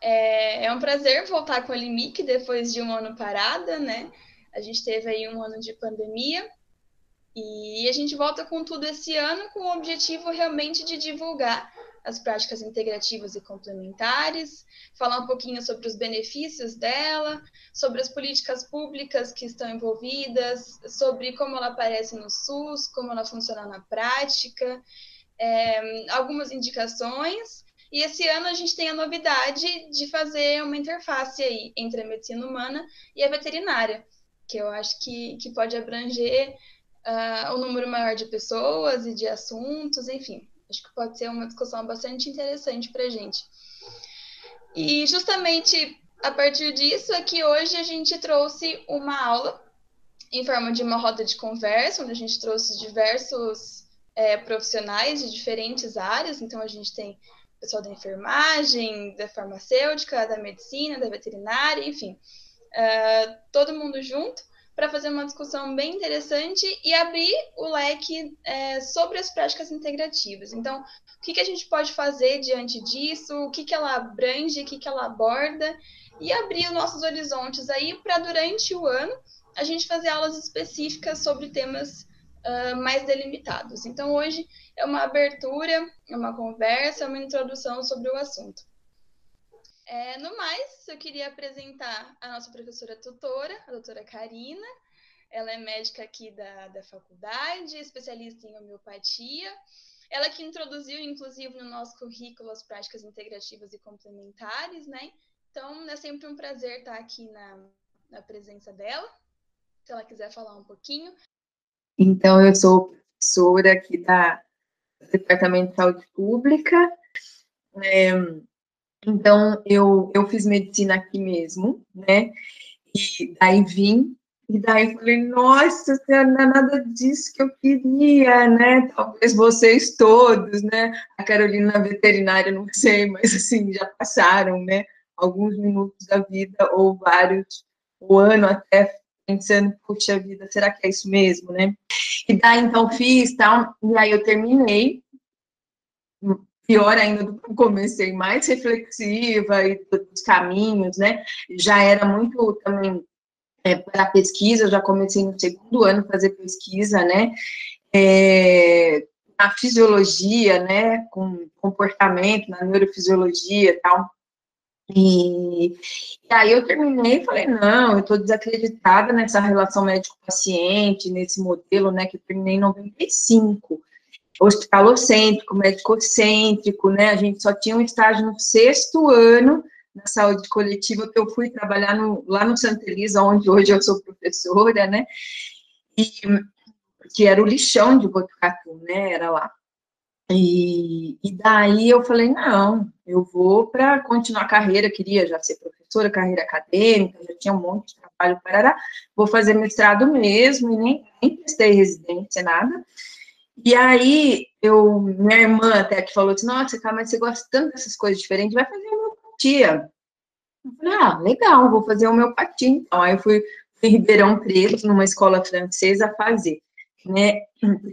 É, é um prazer voltar com a Limic depois de um ano parada, né? A gente teve aí um ano de pandemia e a gente volta com tudo esse ano com o objetivo realmente de divulgar as práticas integrativas e complementares, falar um pouquinho sobre os benefícios dela, sobre as políticas públicas que estão envolvidas, sobre como ela aparece no SUS, como ela funciona na prática, é, algumas indicações. E esse ano a gente tem a novidade de fazer uma interface aí entre a medicina humana e a veterinária, que eu acho que, que pode abranger uh, um número maior de pessoas e de assuntos, enfim. Acho que pode ser uma discussão bastante interessante para a gente. E justamente a partir disso é que hoje a gente trouxe uma aula em forma de uma roda de conversa, onde a gente trouxe diversos é, profissionais de diferentes áreas. Então, a gente tem pessoal da enfermagem, da farmacêutica, da medicina, da veterinária, enfim, uh, todo mundo junto para fazer uma discussão bem interessante e abrir o leque é, sobre as práticas integrativas. Então, o que, que, a gente pode fazer diante disso, o que, que ela abrange, o que, que ela aborda, e abrir os nossos horizontes aí para, durante o ano, a gente fazer aulas específicas sobre temas uh, mais delimitados. Então, hoje é uma abertura, é uma conversa, uma introdução sobre o assunto. É, no mais, eu queria apresentar a nossa professora tutora, a doutora Karina. Ela é médica aqui da, da faculdade, especialista em homeopatia. Ela que introduziu, inclusive, no nosso currículo as práticas integrativas e complementares, né? Então, é sempre um prazer estar aqui na, na presença dela. Se ela quiser falar um pouquinho. Então, eu sou professora aqui da Departamento de Saúde Pública. É, então, eu, eu fiz medicina aqui mesmo, né? E daí vim, e daí falei, nossa, não é nada disso que eu queria, né? Talvez vocês todos, né? A Carolina veterinária, não sei, mas assim, já passaram, né? Alguns minutos da vida, ou vários, o ano até, pensando, puxa vida, será que é isso mesmo, né? E daí, então, fiz, tal, e aí eu terminei, pior ainda comecei, mais reflexiva e dos caminhos, né? Já era muito também é, para pesquisa, já comecei no segundo ano fazer pesquisa, né? É, na fisiologia, né? Com comportamento, na neurofisiologia e tal. E, e, aí eu terminei e falei, não, eu estou desacreditada nessa relação médico-paciente, nesse modelo, né, que eu terminei em 95 hospitalocêntrico, médico-cêntrico, né? A gente só tinha um estágio no sexto ano na saúde coletiva que eu fui trabalhar no, lá no Santa Elisa, onde hoje eu sou professora, né? E que era o lixão de Botucatu, né? Era lá. E, e daí eu falei, não, eu vou para continuar a carreira, queria já ser professora, carreira acadêmica, já tinha um monte de trabalho, para vou fazer mestrado mesmo, e nem, nem testei residência, nada. E aí, eu, minha irmã até que falou assim, nossa, cara, mas você gosta tanto dessas coisas diferentes, vai fazer homeopatia. Eu falei, ah, legal, vou fazer homeopatia, então. Aí eu fui em Ribeirão Preto, numa escola francesa, fazer, né?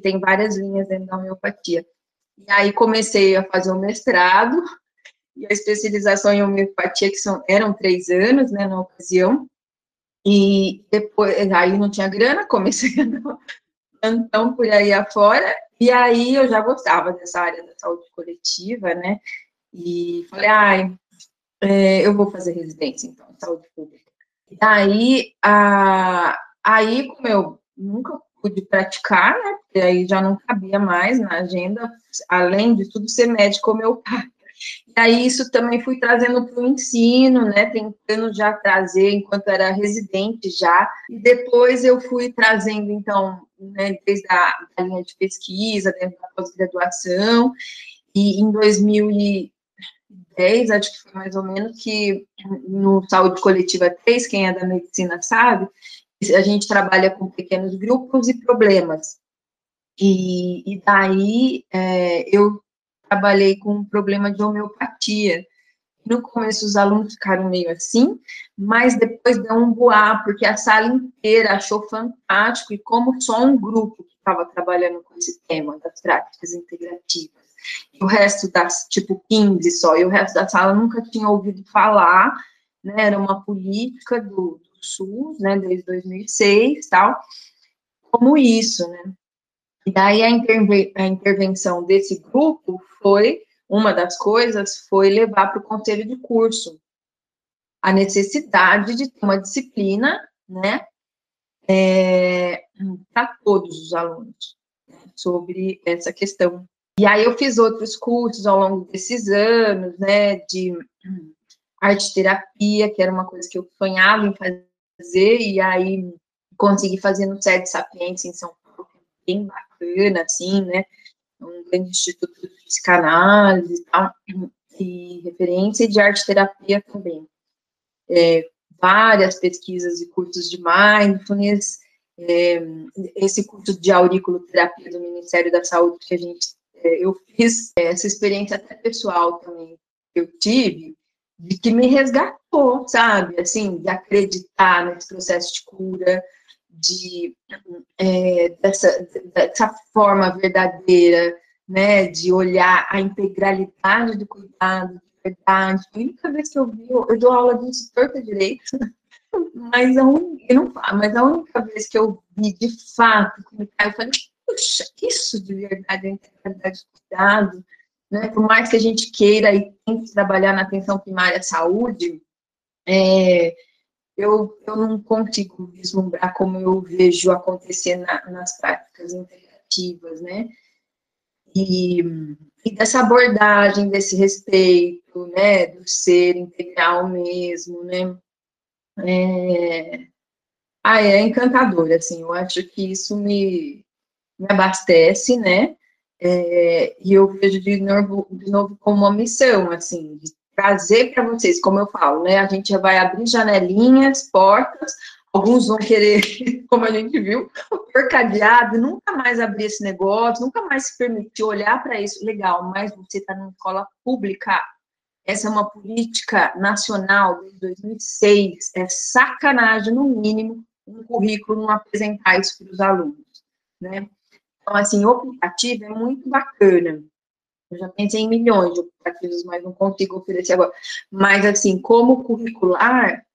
Tem várias linhas dentro da homeopatia. E aí comecei a fazer o mestrado, e a especialização em homeopatia, que são, eram três anos, né, na ocasião, e depois, aí não tinha grana, comecei a plantão por aí afora, e aí eu já gostava dessa área da saúde coletiva, né? E falei, ai, é, eu vou fazer residência, então, saúde pública. E a, aí, como eu nunca pude praticar, né? Porque aí já não cabia mais na agenda, além de tudo, ser médico homeopata. E aí isso também fui trazendo para o ensino, né, tentando já trazer enquanto era residente já, e depois eu fui trazendo, então, né, desde a da linha de pesquisa, dentro da pós-graduação, e em 2010, acho que foi mais ou menos, que no Saúde Coletiva 3, quem é da medicina sabe, a gente trabalha com pequenos grupos e problemas. E, e daí é, eu trabalhei com um problema de homeopatia. No começo os alunos ficaram meio assim, mas depois deu um boa, porque a sala inteira achou fantástico, e como só um grupo que estava trabalhando com esse tema das práticas integrativas. e o resto das, tipo, 15 só, e o resto da sala nunca tinha ouvido falar, né, era uma política do SUS, né, desde 2006 tal, como isso, né. E daí a, interve a intervenção desse grupo foi, uma das coisas foi levar para o conselho de curso a necessidade de ter uma disciplina, né, é, para todos os alunos, né, sobre essa questão. E aí eu fiz outros cursos ao longo desses anos, né, de arte terapia, que era uma coisa que eu sonhava em fazer, e aí consegui fazer no SED Sapiência em São Paulo, é bem bacana, assim, né, um grande instituto de psicanálise e tal, e referência de arte terapia também. É, várias pesquisas e cursos de mindfulness, é, esse curso de auriculoterapia do Ministério da Saúde que a gente, é, eu fiz essa experiência até pessoal também que eu tive, de que me resgatou, sabe, assim, de acreditar nesse processo de cura, de é, dessa, dessa forma verdadeira, né, de olhar a integralidade do cuidado, verdade. A única vez que eu vi, eu dou aula disso torta direito, mas a, única, não, mas a única vez que eu vi de fato, eu falei, puxa, isso de verdade é integralidade do cuidado, né? Por mais que a gente queira e tente trabalhar na atenção primária à saúde, é, eu, eu não consigo vislumbrar como eu vejo acontecer na, nas práticas integrativas, né? E, e, dessa abordagem, desse respeito, né, do ser integral mesmo, né? É, ah, é encantador, assim, eu acho que isso me, me abastece, né? É, e eu vejo de novo, de novo como uma missão, assim, de trazer para vocês, como eu falo, né? A gente já vai abrir janelinhas, portas, alguns vão querer, como a gente viu, por cadeado, nunca mais abrir esse negócio, nunca mais se permitir olhar para isso. Legal, mas você está numa escola pública. Essa é uma política nacional desde 2006. É sacanagem, no mínimo, um currículo não apresentar isso para os alunos, né? Então, assim, o aplicativo é muito bacana. Eu já pensei em milhões de aplicativos, mas não consigo oferecer agora. Mas, assim, como curricular,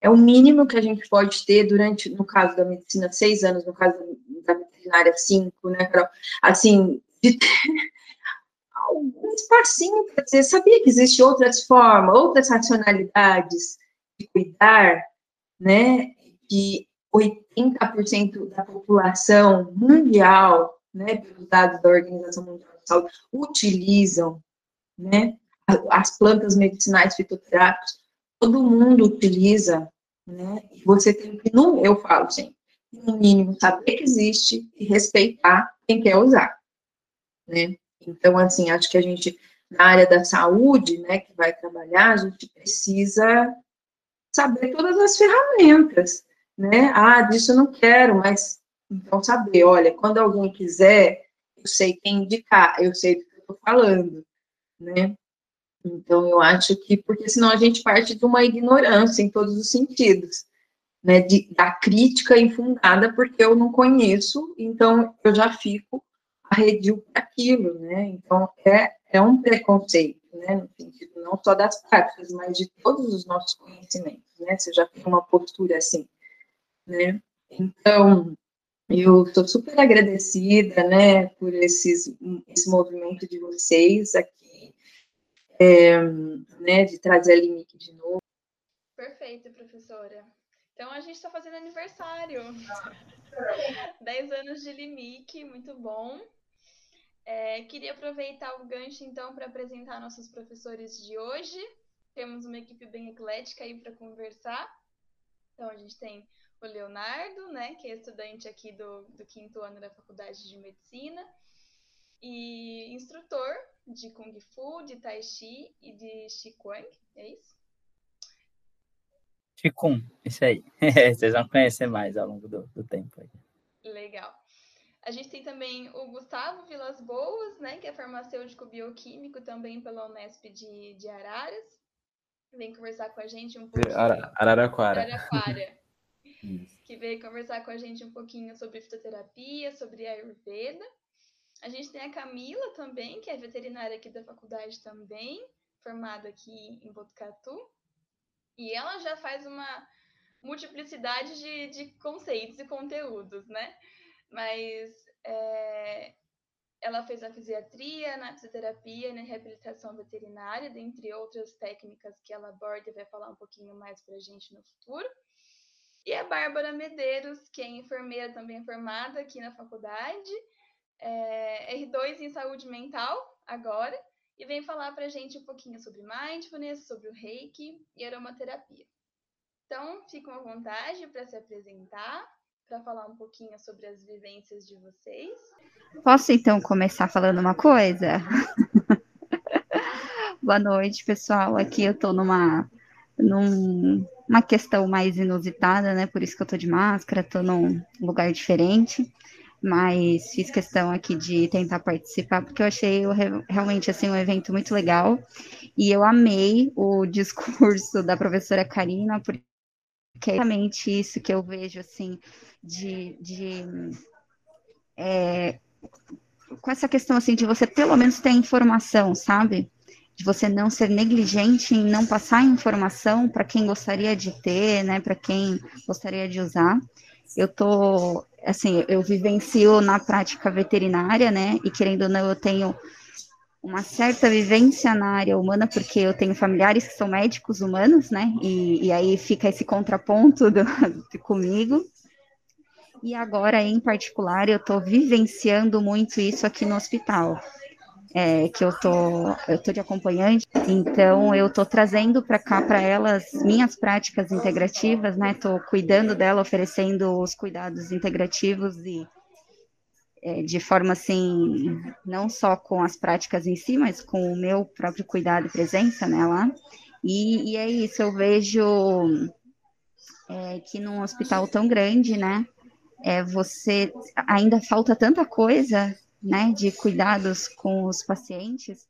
é o mínimo que a gente pode ter durante, no caso da medicina, seis anos, no caso da veterinária, cinco, né, Carol? Assim, de ter algum espacinho para dizer, sabia que existem outras formas, outras racionalidades de cuidar, né, que 80% da população mundial, né, pelos dados da Organização Mundial de Saúde, utilizam, né, as plantas medicinais fitoterápicas, todo mundo utiliza, né, e você tem que, no, eu falo sempre, no mínimo, saber que existe e respeitar quem quer usar, né. Então, assim, acho que a gente, na área da saúde, né, que vai trabalhar, a gente precisa saber todas as ferramentas, né? Ah, disso eu não quero, mas então saber, olha, quando alguém quiser, eu sei quem indicar, eu sei do que eu estou falando, né? Então eu acho que, porque senão a gente parte de uma ignorância em todos os sentidos, né? De, da crítica infundada, porque eu não conheço, então eu já fico arredio para aquilo, né? Então é, é um preconceito, né? No sentido não só das práticas, mas de todos os nossos conhecimentos, né? Você já tem uma postura assim né? Então, eu estou super agradecida, né, por esses, esse movimento de vocês aqui, é, né, de trazer a Limic de novo. Perfeito, professora. Então, a gente está fazendo aniversário. 10 anos de Limic, muito bom. É, queria aproveitar o gancho, então, para apresentar nossos professores de hoje. Temos uma equipe bem eclética aí para conversar. Então, a gente tem o Leonardo, né, que é estudante aqui do, do quinto ano da Faculdade de Medicina e instrutor de Kung Fu, de Tai Chi e de Qigong, é isso? Qigong, isso aí. Vocês vão conhecer mais ao longo do, do tempo. Aí. Legal. A gente tem também o Gustavo Vilas Boas, né, que é farmacêutico bioquímico também pela Unesp de, de Araras. Vem conversar com a gente um pouco. Ara, Araraquara. Araraquara que veio conversar com a gente um pouquinho sobre fitoterapia, sobre Ayurveda. A gente tem a Camila também, que é veterinária aqui da faculdade também, formada aqui em Botucatu. E ela já faz uma multiplicidade de, de conceitos e conteúdos, né? Mas é, ela fez a fisiatria, na fisioterapia na reabilitação veterinária, dentre outras técnicas que ela aborda e vai falar um pouquinho mais para a gente no futuro. E a Bárbara Medeiros, que é enfermeira também formada aqui na faculdade, é R2 em saúde mental agora, e vem falar para a gente um pouquinho sobre mindfulness, sobre o reiki e aromaterapia. Então, ficam à vontade para se apresentar para falar um pouquinho sobre as vivências de vocês. Posso então começar falando uma coisa? Boa noite, pessoal. Aqui eu estou numa numa questão mais inusitada, né? Por isso que eu estou de máscara, estou num lugar diferente, mas fiz questão aqui de tentar participar porque eu achei realmente assim um evento muito legal e eu amei o discurso da professora Karina porque é realmente isso que eu vejo assim de, de é, com essa questão assim de você pelo menos ter informação, sabe? De você não ser negligente em não passar informação para quem gostaria de ter, né? Para quem gostaria de usar. Eu tô, assim, eu vivencio na prática veterinária, né? E querendo ou não, eu tenho uma certa vivência na área humana, porque eu tenho familiares que são médicos humanos, né? E, e aí fica esse contraponto do, comigo. E agora, em particular, eu estou vivenciando muito isso aqui no hospital. É, que eu tô, eu tô de acompanhante, então eu tô trazendo para cá para elas minhas práticas integrativas, né? Tô cuidando dela, oferecendo os cuidados integrativos e é, de forma assim, não só com as práticas em si, mas com o meu próprio cuidado e presença, lá. E, e é isso, eu vejo é, que num hospital tão grande, né, é, você ainda falta tanta coisa, né, de cuidados com os pacientes,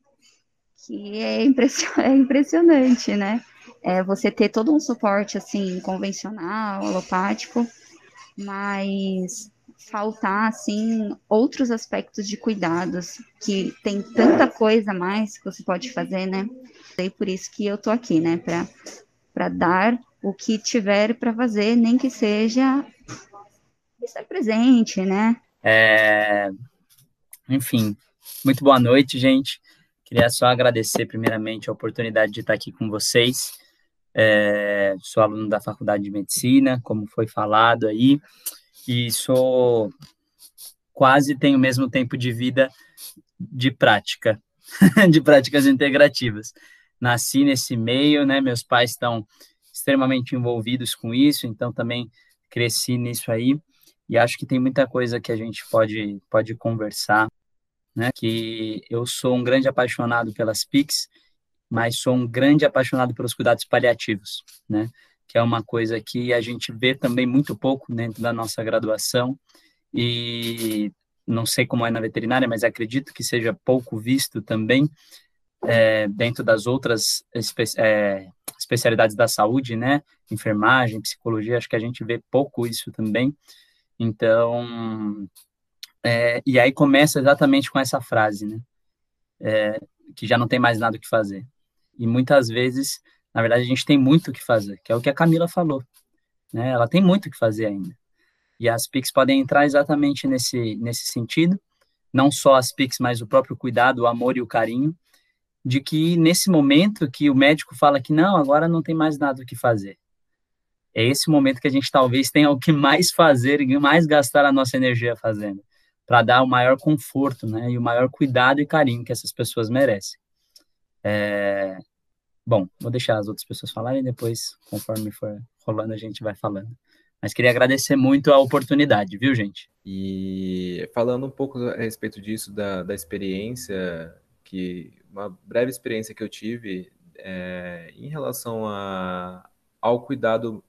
que é, é impressionante, né? É você ter todo um suporte, assim, convencional, alopático, mas faltar, assim, outros aspectos de cuidados, que tem tanta coisa a mais que você pode fazer, né? E por isso que eu tô aqui, né, para dar o que tiver para fazer, nem que seja estar presente, né? É... Enfim, muito boa noite, gente. Queria só agradecer, primeiramente, a oportunidade de estar aqui com vocês. É... Sou aluno da Faculdade de Medicina, como foi falado aí, e sou quase tenho o mesmo tempo de vida de prática, de práticas integrativas. Nasci nesse meio, né? Meus pais estão extremamente envolvidos com isso, então também cresci nisso aí e acho que tem muita coisa que a gente pode, pode conversar, né? Que eu sou um grande apaixonado pelas PICs, mas sou um grande apaixonado pelos cuidados paliativos, né? Que é uma coisa que a gente vê também muito pouco dentro da nossa graduação e não sei como é na veterinária, mas acredito que seja pouco visto também é, dentro das outras espe é, especialidades da saúde, né? Enfermagem, psicologia, acho que a gente vê pouco isso também. Então, é, e aí começa exatamente com essa frase, né? É, que já não tem mais nada o que fazer. E muitas vezes, na verdade, a gente tem muito o que fazer, que é o que a Camila falou. Né? Ela tem muito o que fazer ainda. E as PICs podem entrar exatamente nesse, nesse sentido, não só as PICs, mas o próprio cuidado, o amor e o carinho, de que nesse momento que o médico fala que não, agora não tem mais nada o que fazer é esse momento que a gente talvez tenha o que mais fazer e mais gastar a nossa energia fazendo, para dar o maior conforto, né, e o maior cuidado e carinho que essas pessoas merecem. É... Bom, vou deixar as outras pessoas falarem depois, conforme for rolando, a gente vai falando. Mas queria agradecer muito a oportunidade, viu, gente? E falando um pouco a respeito disso, da, da experiência, que uma breve experiência que eu tive é, em relação a, ao cuidado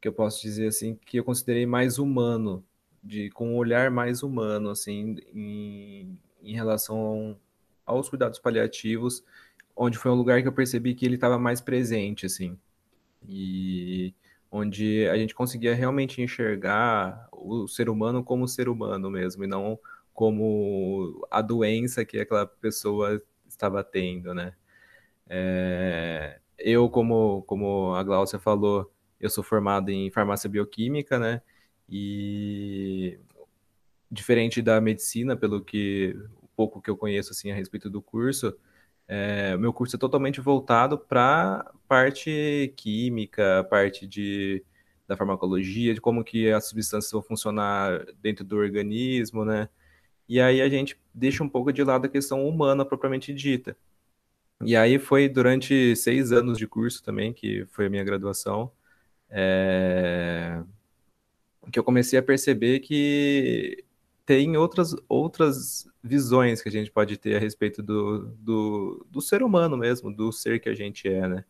que eu posso dizer assim que eu considerei mais humano, de com um olhar mais humano assim em, em relação aos cuidados paliativos, onde foi um lugar que eu percebi que ele estava mais presente assim. E onde a gente conseguia realmente enxergar o ser humano como ser humano mesmo e não como a doença que aquela pessoa estava tendo, né? É, eu, como, como a Glaucia falou, eu sou formado em farmácia bioquímica, né? E diferente da medicina, pelo que o pouco que eu conheço assim a respeito do curso, é, meu curso é totalmente voltado para parte química, parte de da farmacologia, de como que as substâncias vão funcionar dentro do organismo, né? E aí a gente deixa um pouco de lado a questão humana propriamente dita. E aí foi durante seis anos de curso também, que foi a minha graduação, é... que eu comecei a perceber que tem outras, outras visões que a gente pode ter a respeito do, do, do ser humano mesmo, do ser que a gente é, né?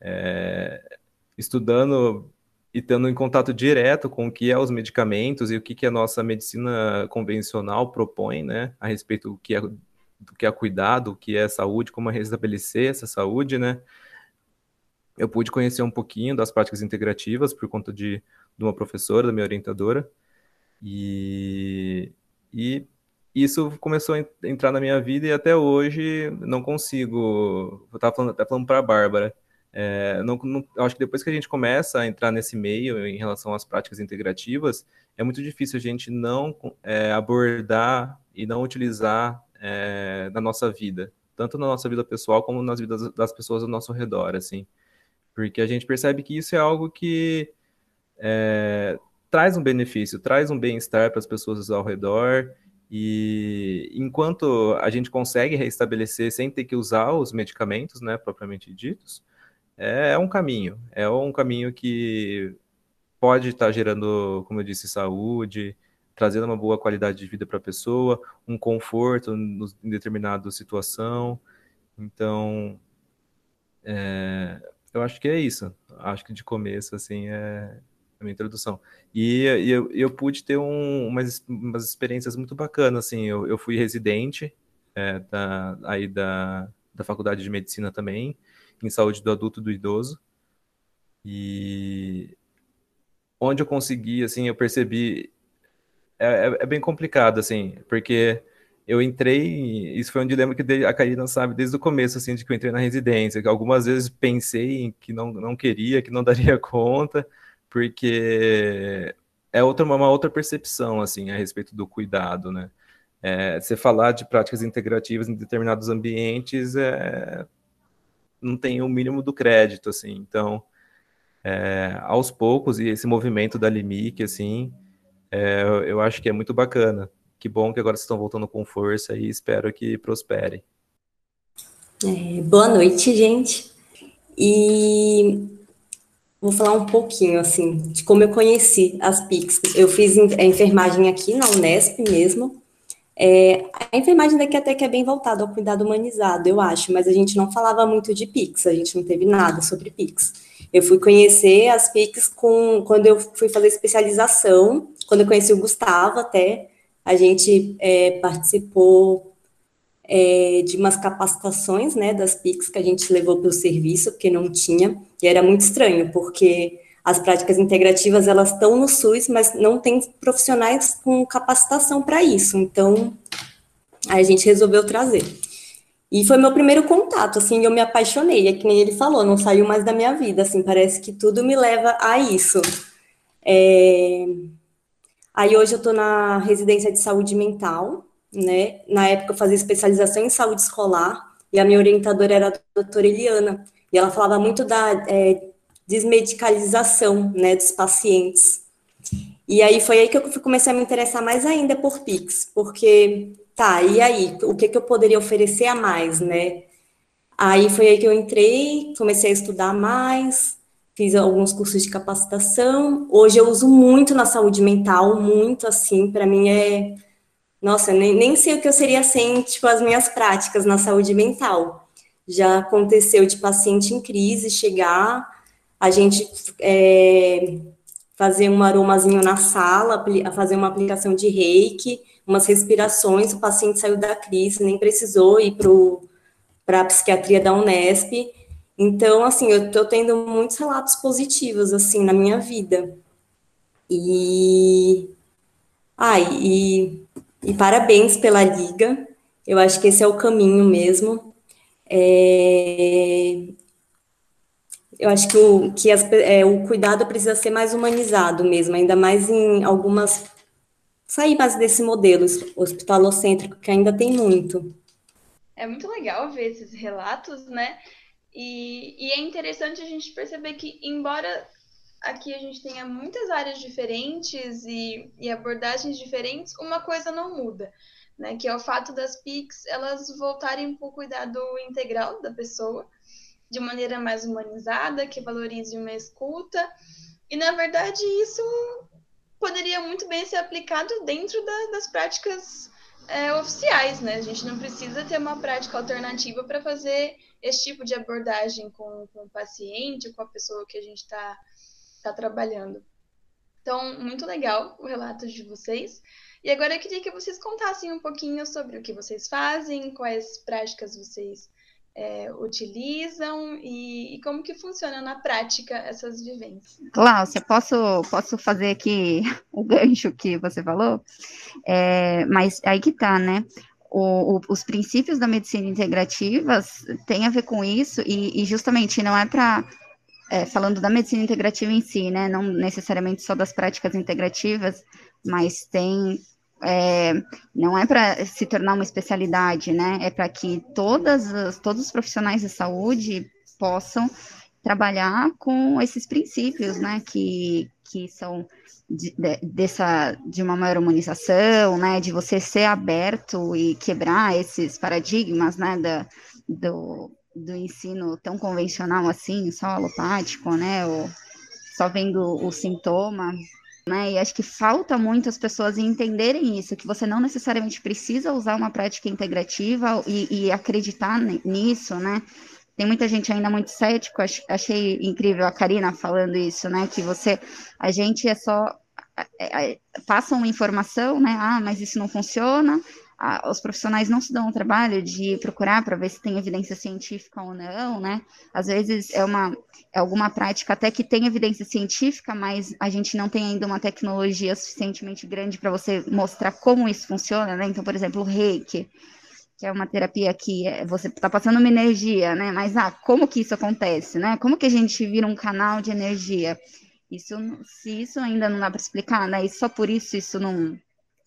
É... Estudando e estando em contato direto com o que é os medicamentos e o que, que a nossa medicina convencional propõe, né, a respeito do que é, do que é cuidado, o que é saúde, como restabelecer essa saúde, né, eu pude conhecer um pouquinho das práticas integrativas por conta de, de uma professora, da minha orientadora, e, e isso começou a entrar na minha vida e até hoje não consigo. Eu estava falando, até falando para a Bárbara, é, não, não, acho que depois que a gente começa a entrar nesse meio em relação às práticas integrativas, é muito difícil a gente não é, abordar e não utilizar é, na nossa vida, tanto na nossa vida pessoal como nas vidas das pessoas ao nosso redor, assim, porque a gente percebe que isso é algo que é, traz um benefício, traz um bem-estar para as pessoas ao redor. E enquanto a gente consegue restabelecer sem ter que usar os medicamentos, né, propriamente ditos, é, é um caminho. É um caminho que pode estar gerando, como eu disse, saúde, trazendo uma boa qualidade de vida para a pessoa, um conforto em determinada situação. Então, é, eu acho que é isso. Acho que de começo, assim, é a minha introdução. E, e eu, eu, pude ter um, umas, umas experiências muito bacanas, assim. Eu, eu fui residente é, da, aí da, da faculdade de medicina também, em saúde do adulto e do idoso. E onde eu consegui, assim, eu percebi. É, é, é bem complicado, assim, porque eu entrei. Isso foi um dilema que a Karina sabe desde o começo, assim, de que eu entrei na residência. Que algumas vezes pensei que não, não queria, que não daria conta, porque é outra, uma outra percepção, assim, a respeito do cuidado, né? É, você falar de práticas integrativas em determinados ambientes é, não tem o mínimo do crédito, assim. Então, é, aos poucos, e esse movimento da Limic, assim, é, eu acho que é muito bacana. Que bom que agora vocês estão voltando com força e espero que prosperem. É, boa noite, gente. E vou falar um pouquinho, assim, de como eu conheci as PICs. Eu fiz a enfermagem aqui na Unesp mesmo, é, a enfermagem daqui até que é bem voltada ao cuidado humanizado, eu acho, mas a gente não falava muito de PICs, a gente não teve nada sobre PICs. Eu fui conhecer as PICs com, quando eu fui fazer especialização, quando eu conheci o Gustavo até, a gente é, participou é, de umas capacitações, né, das PICs que a gente levou para o serviço, porque não tinha, e era muito estranho, porque as práticas integrativas, elas estão no SUS, mas não tem profissionais com capacitação para isso. Então, a gente resolveu trazer. E foi meu primeiro contato, assim, eu me apaixonei. É que nem ele falou, não saiu mais da minha vida, assim, parece que tudo me leva a isso. É... Aí hoje eu estou na residência de saúde mental, né? Na época eu fazia especialização em saúde escolar e a minha orientadora era a doutora Eliana. E ela falava muito da é, desmedicalização né, dos pacientes. E aí foi aí que eu comecei a me interessar mais ainda por Pix, porque, tá, e aí, o que, que eu poderia oferecer a mais, né? Aí foi aí que eu entrei, comecei a estudar mais, fiz alguns cursos de capacitação. Hoje eu uso muito na saúde mental, muito assim, para mim é. Nossa, nem, nem sei o que eu seria sem, tipo, as minhas práticas na saúde mental. Já aconteceu de paciente em crise chegar a gente é, fazer um aromazinho na sala, fazer uma aplicação de reiki, umas respirações, o paciente saiu da crise, nem precisou ir para a psiquiatria da Unesp. Então, assim, eu estou tendo muitos relatos positivos, assim, na minha vida. E... Ah, e E parabéns pela liga. Eu acho que esse é o caminho mesmo. É... Eu acho que, o, que as, é, o cuidado precisa ser mais humanizado mesmo, ainda mais em algumas. sair mais desse modelo hospitalocêntrico, que ainda tem muito. É muito legal ver esses relatos, né? E, e é interessante a gente perceber que, embora aqui a gente tenha muitas áreas diferentes e, e abordagens diferentes, uma coisa não muda, né? Que é o fato das PICs elas voltarem para o cuidado integral da pessoa, de maneira mais humanizada, que valorize uma escuta. E, na verdade, isso poderia muito bem ser aplicado dentro da, das práticas é, oficiais, né? A gente não precisa ter uma prática alternativa para fazer esse tipo de abordagem com, com o paciente, com a pessoa que a gente está tá trabalhando. Então, muito legal o relato de vocês. E agora eu queria que vocês contassem um pouquinho sobre o que vocês fazem, quais práticas vocês é, utilizam e, e, como que funciona na prática essas vivências. Cláudia, posso, posso fazer aqui o gancho que você falou? É, mas aí que tá, né? O, o, os princípios da medicina integrativa têm a ver com isso, e, e justamente não é para. É, falando da medicina integrativa em si, né? Não necessariamente só das práticas integrativas, mas tem é, não é para se tornar uma especialidade, né? É para que todas as, todos os profissionais de saúde possam trabalhar com esses princípios, né? Que, que são de, de, dessa de uma maior humanização, né? De você ser aberto e quebrar esses paradigmas, né? Da, do, do ensino tão convencional assim, só alopático, né? Ou só vendo o sintoma, né? E acho que falta muito as pessoas entenderem isso, que você não necessariamente precisa usar uma prática integrativa e, e acreditar nisso, né? Tem muita gente ainda muito cético, achei incrível a Karina falando isso, né? Que você, a gente é só é, é, passa uma informação, né? Ah, mas isso não funciona, a, os profissionais não se dão o trabalho de procurar para ver se tem evidência científica ou não, né? Às vezes é uma é alguma prática até que tem evidência científica, mas a gente não tem ainda uma tecnologia suficientemente grande para você mostrar como isso funciona, né? Então, por exemplo, o reiki, que é uma terapia que é, você está passando uma energia, né? Mas ah, como que isso acontece, né? Como que a gente vira um canal de energia? Isso, se isso ainda não dá para explicar, né? E só por isso isso não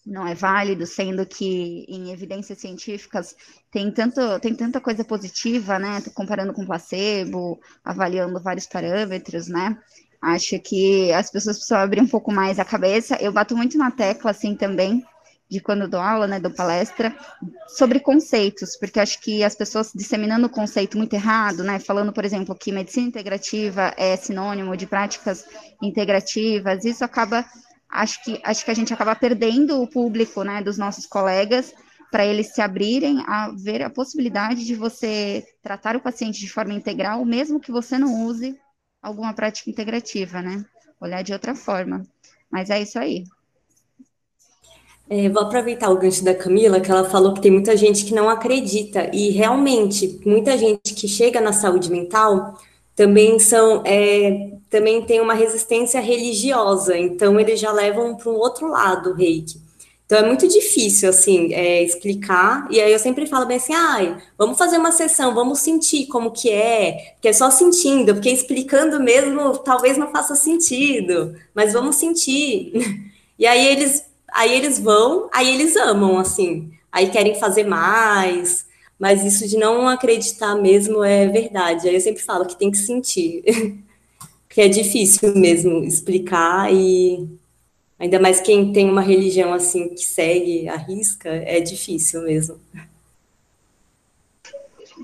não é válido, sendo que em evidências científicas tem, tanto, tem tanta coisa positiva, né? Comparando com placebo, avaliando vários parâmetros, né? Acho que as pessoas precisam abrir um pouco mais a cabeça. Eu bato muito na tecla, assim, também, de quando dou aula, né, dou palestra, sobre conceitos, porque acho que as pessoas disseminando o conceito muito errado, né, falando, por exemplo, que medicina integrativa é sinônimo de práticas integrativas, isso acaba acho que, acho que a gente acaba perdendo o público, né, dos nossos colegas, para eles se abrirem a ver a possibilidade de você tratar o paciente de forma integral, mesmo que você não use alguma prática integrativa, né? Olhar de outra forma. Mas é isso aí. É, vou aproveitar o gancho da Camila, que ela falou que tem muita gente que não acredita, e realmente, muita gente que chega na saúde mental também são é, também tem uma resistência religiosa, então eles já levam para um outro lado o reiki. Então é muito difícil assim é, explicar, e aí eu sempre falo bem assim, ai, vamos fazer uma sessão, vamos sentir como que é, porque é só sentindo, porque explicando mesmo talvez não faça sentido, mas vamos sentir. E aí eles aí eles vão, aí eles amam, assim, aí querem fazer mais, mas isso de não acreditar mesmo é verdade. Aí eu sempre falo que tem que sentir, que é difícil mesmo explicar e ainda mais quem tem uma religião assim que segue a risca, é difícil mesmo.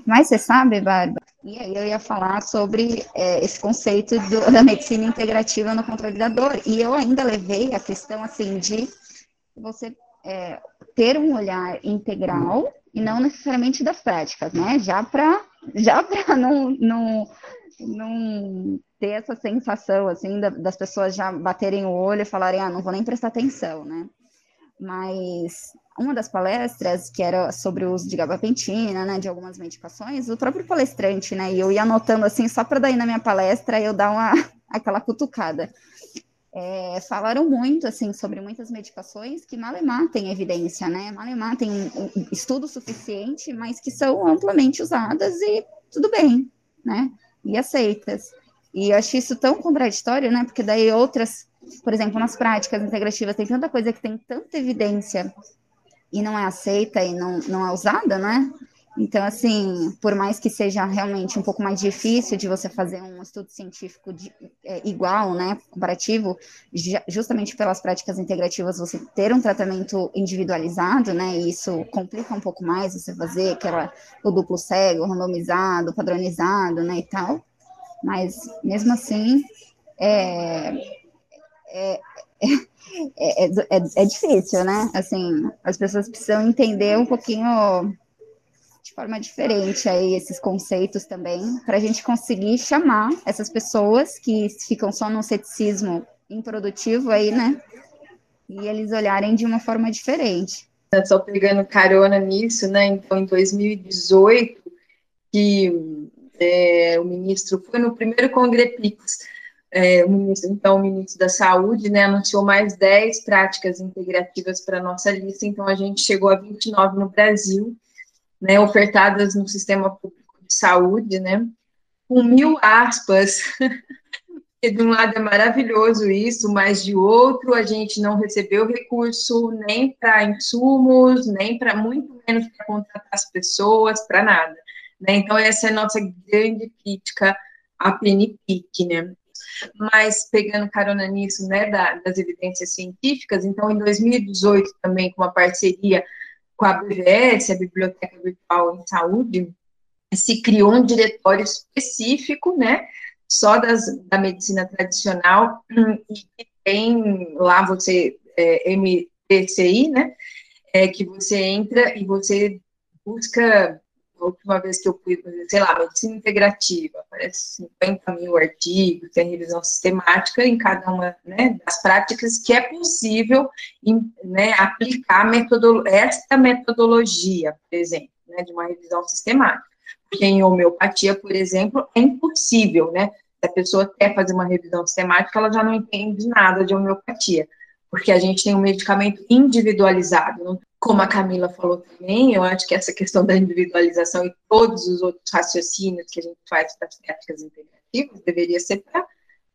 Mas você sabe, Bárbara, e aí eu ia falar sobre é, esse conceito do, da medicina integrativa no controle da dor. E eu ainda levei a questão assim de você é, ter um olhar integral e não necessariamente das práticas, né? Já para já não, não, não ter essa sensação assim das pessoas já baterem o olho e falarem, ah, não vou nem prestar atenção, né? Mas uma das palestras, que era sobre o uso de gabapentina, né, de algumas medicações, o próprio palestrante, né, e eu ia anotando assim, só para daí na minha palestra eu dar uma, aquela cutucada é, falaram muito, assim, sobre muitas medicações que malemar tem evidência, né? Malemar tem estudo suficiente, mas que são amplamente usadas e tudo bem, né? E aceitas. E eu acho isso tão contraditório, né? Porque daí outras, por exemplo, nas práticas integrativas tem tanta coisa que tem tanta evidência e não é aceita e não, não é usada, né? Então, assim, por mais que seja realmente um pouco mais difícil de você fazer um estudo científico de, é, igual, né, comparativo, justamente pelas práticas integrativas, você ter um tratamento individualizado, né, e isso complica um pouco mais você fazer aquela, o duplo cego, randomizado, padronizado, né, e tal. Mas, mesmo assim, é, é, é, é, é difícil, né? Assim, as pessoas precisam entender um pouquinho de forma diferente aí esses conceitos também, para a gente conseguir chamar essas pessoas que ficam só no ceticismo improdutivo aí, né? E eles olharem de uma forma diferente. Só pegando carona nisso, né? Então, em 2018, que é, o ministro foi no primeiro Congrepix, é, o ministro, então o ministro da Saúde, né, anunciou mais 10 práticas integrativas para a nossa lista, então a gente chegou a 29 no Brasil, né, ofertadas no sistema público de saúde, né, com mil aspas, porque de um lado é maravilhoso isso, mas de outro a gente não recebeu recurso nem para insumos, nem para muito menos para contratar as pessoas, para nada. Né? Então, essa é a nossa grande crítica à PNPIC, né? Mas, pegando carona nisso, né, da, das evidências científicas, então, em 2018, também, com uma parceria com a BVS, a Biblioteca Virtual em Saúde, se criou um diretório específico, né, só das, da medicina tradicional, e tem lá você, é, MTCI, né, é, que você entra e você busca a última vez que eu fui, sei lá, medicina integrativa, aparece 50 mil artigos, tem revisão sistemática em cada uma né, das práticas que é possível né, aplicar metodolo esta metodologia, por exemplo, né, de uma revisão sistemática. Porque em homeopatia, por exemplo, é impossível, né? Se a pessoa quer fazer uma revisão sistemática, ela já não entende nada de homeopatia porque a gente tem um medicamento individualizado. Como a Camila falou também, eu acho que essa questão da individualização e todos os outros raciocínios que a gente faz para as práticas integrativas deveria ser para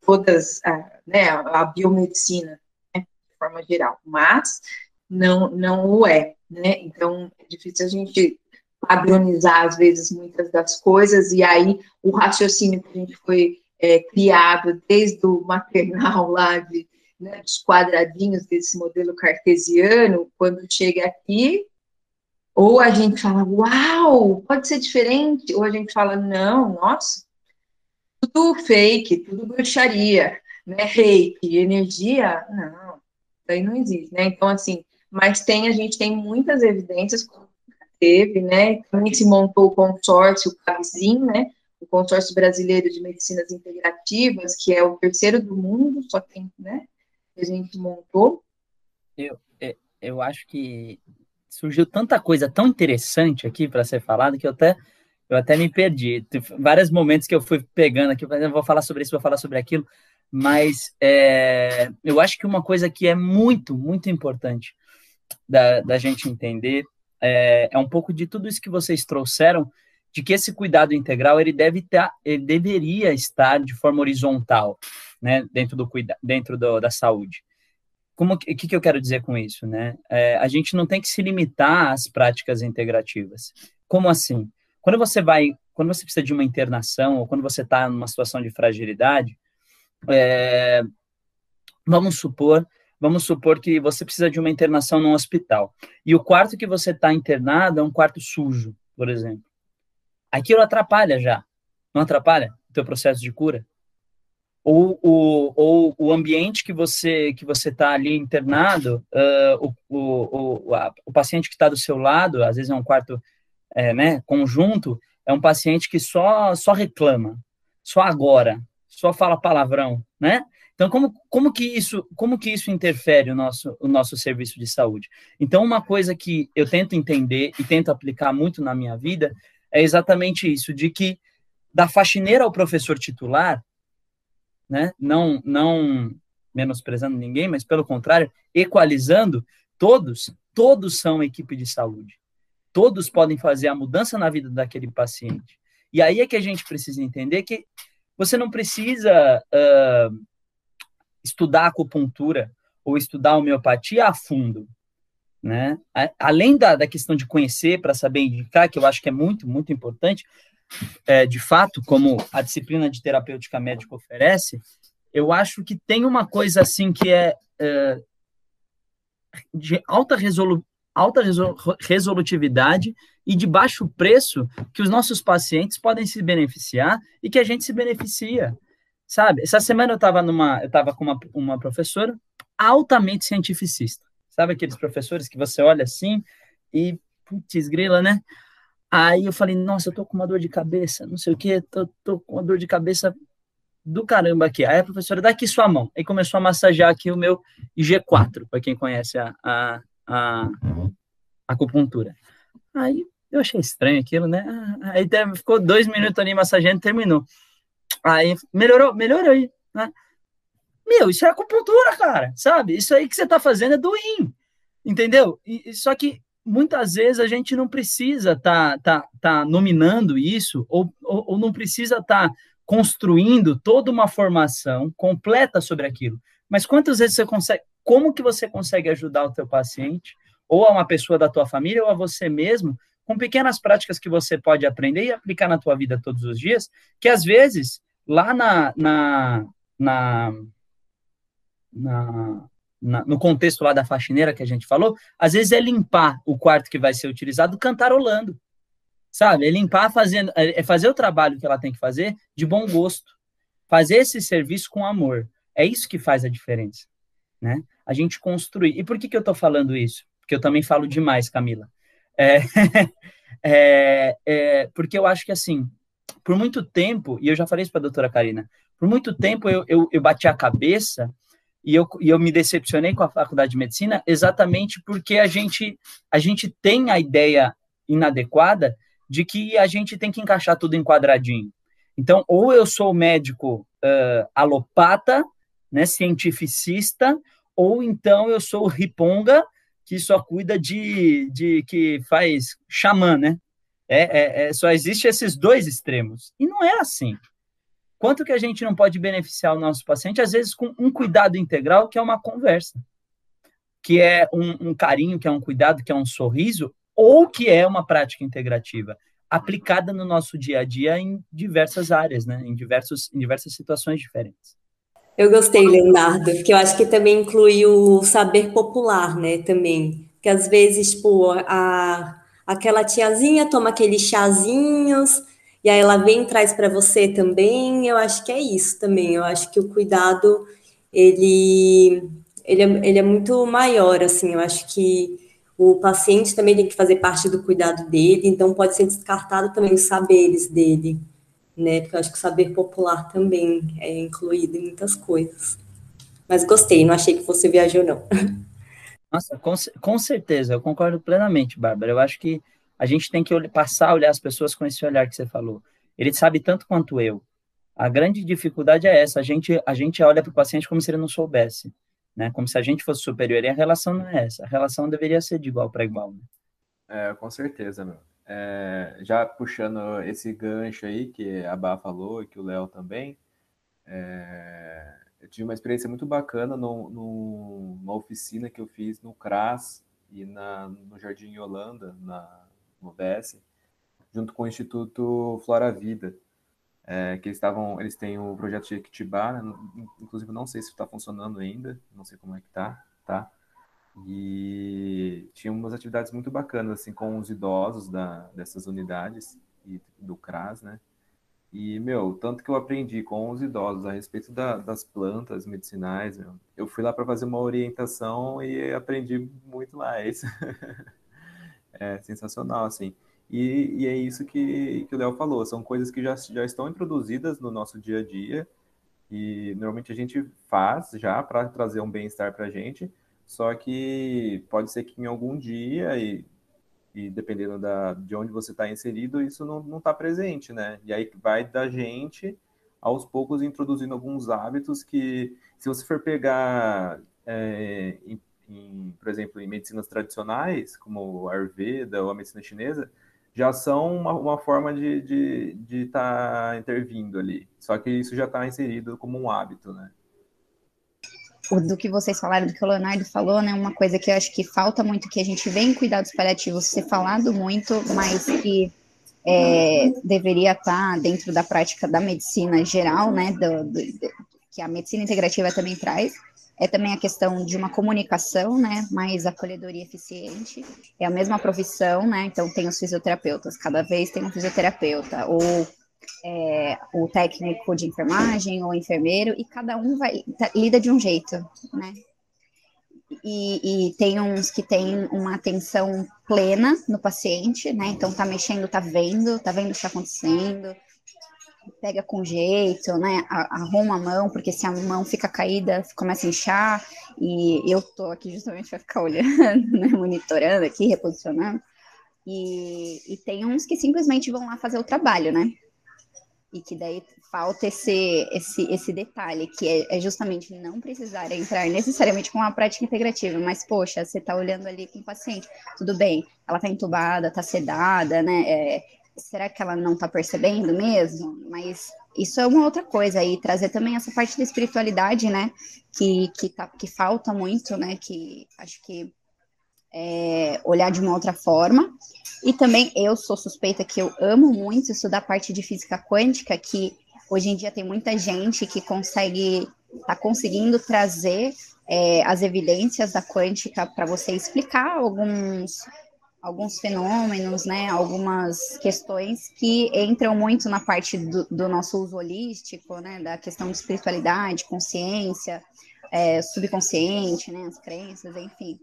todas, a, né, a biomedicina, né, de forma geral, mas não, não o é, né? Então, é difícil a gente padronizar, às vezes, muitas das coisas, e aí o raciocínio que a gente foi é, criado desde o maternal lá de né, dos quadradinhos desse modelo cartesiano, quando chega aqui, ou a gente fala, uau, pode ser diferente, ou a gente fala, não, nossa, tudo fake, tudo bruxaria, né, reiki, energia, não, isso aí não existe, né, então, assim, mas tem, a gente tem muitas evidências, teve, né, também se montou o consórcio CABZIM, né, o consórcio brasileiro de medicinas integrativas, que é o terceiro do mundo, só tem, né, a gente montou? Eu, é, eu acho que surgiu tanta coisa tão interessante aqui para ser falado que eu até eu até me perdi. vários momentos que eu fui pegando aqui, eu vou falar sobre isso, vou falar sobre aquilo, mas é, eu acho que uma coisa que é muito, muito importante da, da gente entender é, é, um pouco de tudo isso que vocês trouxeram, de que esse cuidado integral ele deve ter, ele deveria estar de forma horizontal né, dentro, do, dentro do, da saúde. Como que, que, eu quero dizer com isso, né? É, a gente não tem que se limitar às práticas integrativas. Como assim? Quando você vai, quando você precisa de uma internação ou quando você está numa situação de fragilidade, é, vamos supor, vamos supor que você precisa de uma internação num hospital e o quarto que você está internado é um quarto sujo, por exemplo. Aquilo atrapalha já, não atrapalha o teu processo de cura? ou o, ou o ambiente que você que você está ali internado, uh, o, o, o, a, o paciente que está do seu lado, às vezes é um quarto é, né, conjunto, é um paciente que só só reclama, só agora, só fala palavrão, né? Então, como, como, que isso, como que isso interfere o nosso, o nosso serviço de saúde? Então, uma coisa que eu tento entender e tento aplicar muito na minha vida é exatamente isso, de que da faxineira ao professor titular, né? Não, não, menosprezando ninguém, mas pelo contrário, equalizando, todos, todos são equipe de saúde. Todos podem fazer a mudança na vida daquele paciente. E aí é que a gente precisa entender que você não precisa uh, estudar acupuntura ou estudar homeopatia a fundo. Né? Além da, da questão de conhecer para saber indicar, que eu acho que é muito, muito importante, é, de fato, como a disciplina de terapêutica médica oferece, eu acho que tem uma coisa assim que é, é de alta, resolu alta resol resolutividade e de baixo preço que os nossos pacientes podem se beneficiar e que a gente se beneficia. Sabe? Essa semana eu estava numa, eu estava com uma, uma professora altamente cientificista. Sabe aqueles professores que você olha assim e putz, grila, né? Aí eu falei, nossa, eu tô com uma dor de cabeça, não sei o que, tô, tô com uma dor de cabeça do caramba aqui. Aí a professora, dá aqui sua mão. Aí começou a massagear aqui o meu IG4, para quem conhece a, a, a, acupuntura. Aí eu achei estranho aquilo, né? Ah, aí ficou dois minutos ali massageando terminou. Aí melhorou, melhorou aí, né? Meu, isso é acupuntura, cara, sabe? Isso aí que você tá fazendo é do rim, entendeu? E, só que muitas vezes a gente não precisa tá, tá, tá nominando isso ou, ou, ou não precisa tá construindo toda uma formação completa sobre aquilo. Mas quantas vezes você consegue, como que você consegue ajudar o teu paciente ou a uma pessoa da tua família ou a você mesmo com pequenas práticas que você pode aprender e aplicar na tua vida todos os dias, que às vezes lá na, na, na na, na, no contexto lá da faxineira que a gente falou, às vezes é limpar o quarto que vai ser utilizado cantarolando, sabe? É limpar fazendo, é, é fazer o trabalho que ela tem que fazer de bom gosto, fazer esse serviço com amor. É isso que faz a diferença, né? A gente construir. E por que que eu tô falando isso? Porque eu também falo demais, Camila. É, é, é, porque eu acho que assim, por muito tempo, e eu já falei isso para a doutora Karina, por muito tempo eu, eu, eu bati a cabeça e eu, e eu me decepcionei com a faculdade de medicina exatamente porque a gente, a gente tem a ideia inadequada de que a gente tem que encaixar tudo em quadradinho. Então, ou eu sou médico uh, alopata, né, cientificista, ou então eu sou riponga, que só cuida de, de que faz xamã, né? É, é, é, só existe esses dois extremos. E não é assim. Quanto que a gente não pode beneficiar o nosso paciente, às vezes com um cuidado integral, que é uma conversa, que é um, um carinho, que é um cuidado, que é um sorriso, ou que é uma prática integrativa, aplicada no nosso dia a dia em diversas áreas, né? em, diversos, em diversas situações diferentes. Eu gostei, Leonardo, porque eu acho que também inclui o saber popular, né, também. Que às vezes, tipo, a, aquela tiazinha toma aqueles chazinhos, e aí ela vem e traz para você também. Eu acho que é isso também. Eu acho que o cuidado ele ele é, ele é muito maior, assim. Eu acho que o paciente também tem que fazer parte do cuidado dele, então pode ser descartado também os saberes dele, né? Porque eu acho que o saber popular também é incluído em muitas coisas. Mas gostei, não achei que você viajou, não. Nossa, com, com certeza, eu concordo plenamente, Bárbara. Eu acho que a gente tem que passar a olhar as pessoas com esse olhar que você falou. Ele sabe tanto quanto eu. A grande dificuldade é essa, a gente, a gente olha para o paciente como se ele não soubesse, né? Como se a gente fosse superior, e a relação não é essa. A relação deveria ser de igual para igual, né? É, com certeza, meu. É, já puxando esse gancho aí que a Bá falou e que o Léo também, é, eu tive uma experiência muito bacana no, no, numa oficina que eu fiz no CRAS e na, no Jardim Holanda, na, junto com o Instituto Flora Vida, é, que eles estavam, eles têm o projeto de Equitibá, né? inclusive não sei se está funcionando ainda, não sei como é que tá, tá? E tinha umas atividades muito bacanas assim com os idosos da, dessas unidades e do CRAS, né? E, meu, tanto que eu aprendi com os idosos a respeito da, das plantas medicinais, meu, eu fui lá para fazer uma orientação e aprendi muito mais. é sensacional, assim. E, e é isso que, que o Léo falou, são coisas que já, já estão introduzidas no nosso dia a dia e normalmente a gente faz já para trazer um bem-estar para a gente, só que pode ser que em algum dia, e, e dependendo da, de onde você está inserido, isso não está presente, né? E aí vai da gente aos poucos introduzindo alguns hábitos que, se você for pegar, é, em, em, por exemplo, em medicinas tradicionais, como a Ayurveda ou a medicina chinesa, já são uma, uma forma de estar de, de tá intervindo ali. Só que isso já está inserido como um hábito, né? do que vocês falaram, do que o Leonardo falou, né? Uma coisa que eu acho que falta muito, que a gente vê em cuidados paliativos ser falado muito, mas que é, deveria estar dentro da prática da medicina geral, né? Do, do, que a medicina integrativa também traz, é também a questão de uma comunicação, né, mais acolhedora e eficiente. É a mesma profissão, né, então tem os fisioterapeutas, cada vez tem um fisioterapeuta, ou é, o técnico de enfermagem, ou enfermeiro, e cada um vai, tá, lida de um jeito, né. E, e, tem uns que têm uma atenção plena no paciente, né, então tá mexendo, tá vendo, tá vendo o que está acontecendo, pega com jeito, né? Arruma a mão, porque se a mão fica caída, começa a inchar, e eu tô aqui justamente para ficar olhando, né? monitorando aqui, reposicionando. E, e tem uns que simplesmente vão lá fazer o trabalho, né? E que daí falta esse, esse, esse detalhe, que é, é justamente não precisar entrar necessariamente com uma prática integrativa, mas, poxa, você está olhando ali com o paciente, tudo bem, ela está entubada, está sedada, né? É, será que ela não está percebendo mesmo? Mas isso é uma outra coisa aí, trazer também essa parte da espiritualidade, né, que, que, tá, que falta muito, né, que acho que é, olhar de uma outra forma. E também eu sou suspeita que eu amo muito estudar parte de física quântica, que hoje em dia tem muita gente que consegue, tá conseguindo trazer é, as evidências da quântica para você explicar alguns alguns fenômenos, né, algumas questões que entram muito na parte do, do nosso uso holístico, né, da questão de espiritualidade, consciência, é, subconsciente, né, as crenças, enfim.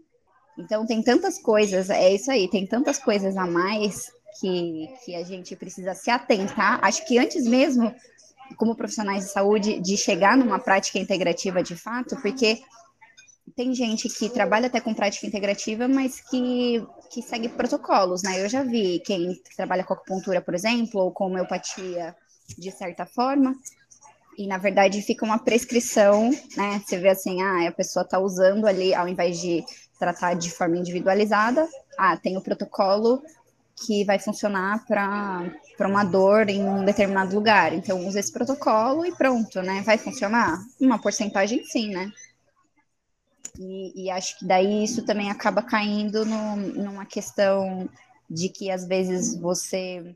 Então tem tantas coisas, é isso aí, tem tantas coisas a mais que, que a gente precisa se atentar. Acho que antes mesmo, como profissionais de saúde, de chegar numa prática integrativa de fato, porque tem gente que trabalha até com prática integrativa, mas que, que segue protocolos, né? Eu já vi quem trabalha com acupuntura, por exemplo, ou com homeopatia, de certa forma, e na verdade fica uma prescrição, né? Você vê assim, ah, a pessoa está usando ali, ao invés de tratar de forma individualizada, ah, tem o protocolo que vai funcionar para uma dor em um determinado lugar. Então, usa esse protocolo e pronto, né? Vai funcionar? Uma porcentagem sim, né? E, e, acho que daí isso também acaba caindo no, numa questão de que às vezes você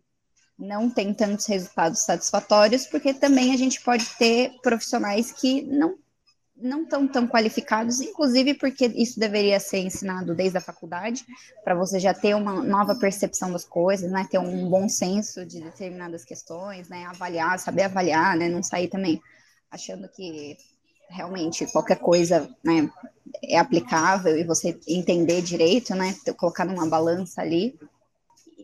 não tem tantos resultados satisfatórios, porque também a gente pode ter profissionais que não não estão tão qualificados, inclusive porque isso deveria ser ensinado desde a faculdade, para você já ter uma nova percepção das coisas, né, ter um bom senso de determinadas questões, né, avaliar, saber avaliar, né, não sair também achando que realmente qualquer coisa né, é aplicável e você entender direito, né? Colocar numa balança ali.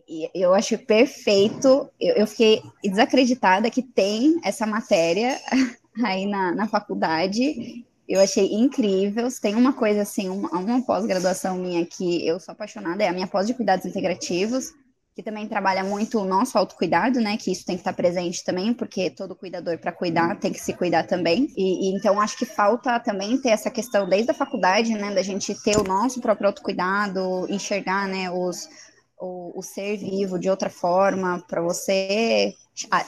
E eu acho perfeito. Eu, eu fiquei desacreditada que tem essa matéria aí na, na faculdade. Eu achei incrível. Tem uma coisa assim, uma, uma pós-graduação minha que eu sou apaixonada, é a minha pós de cuidados integrativos que também trabalha muito o nosso autocuidado, né? Que isso tem que estar presente também, porque todo cuidador para cuidar tem que se cuidar também. E, e, então acho que falta também ter essa questão desde a faculdade, né? Da gente ter o nosso próprio autocuidado, enxergar, né? Os, o, o ser vivo de outra forma, para você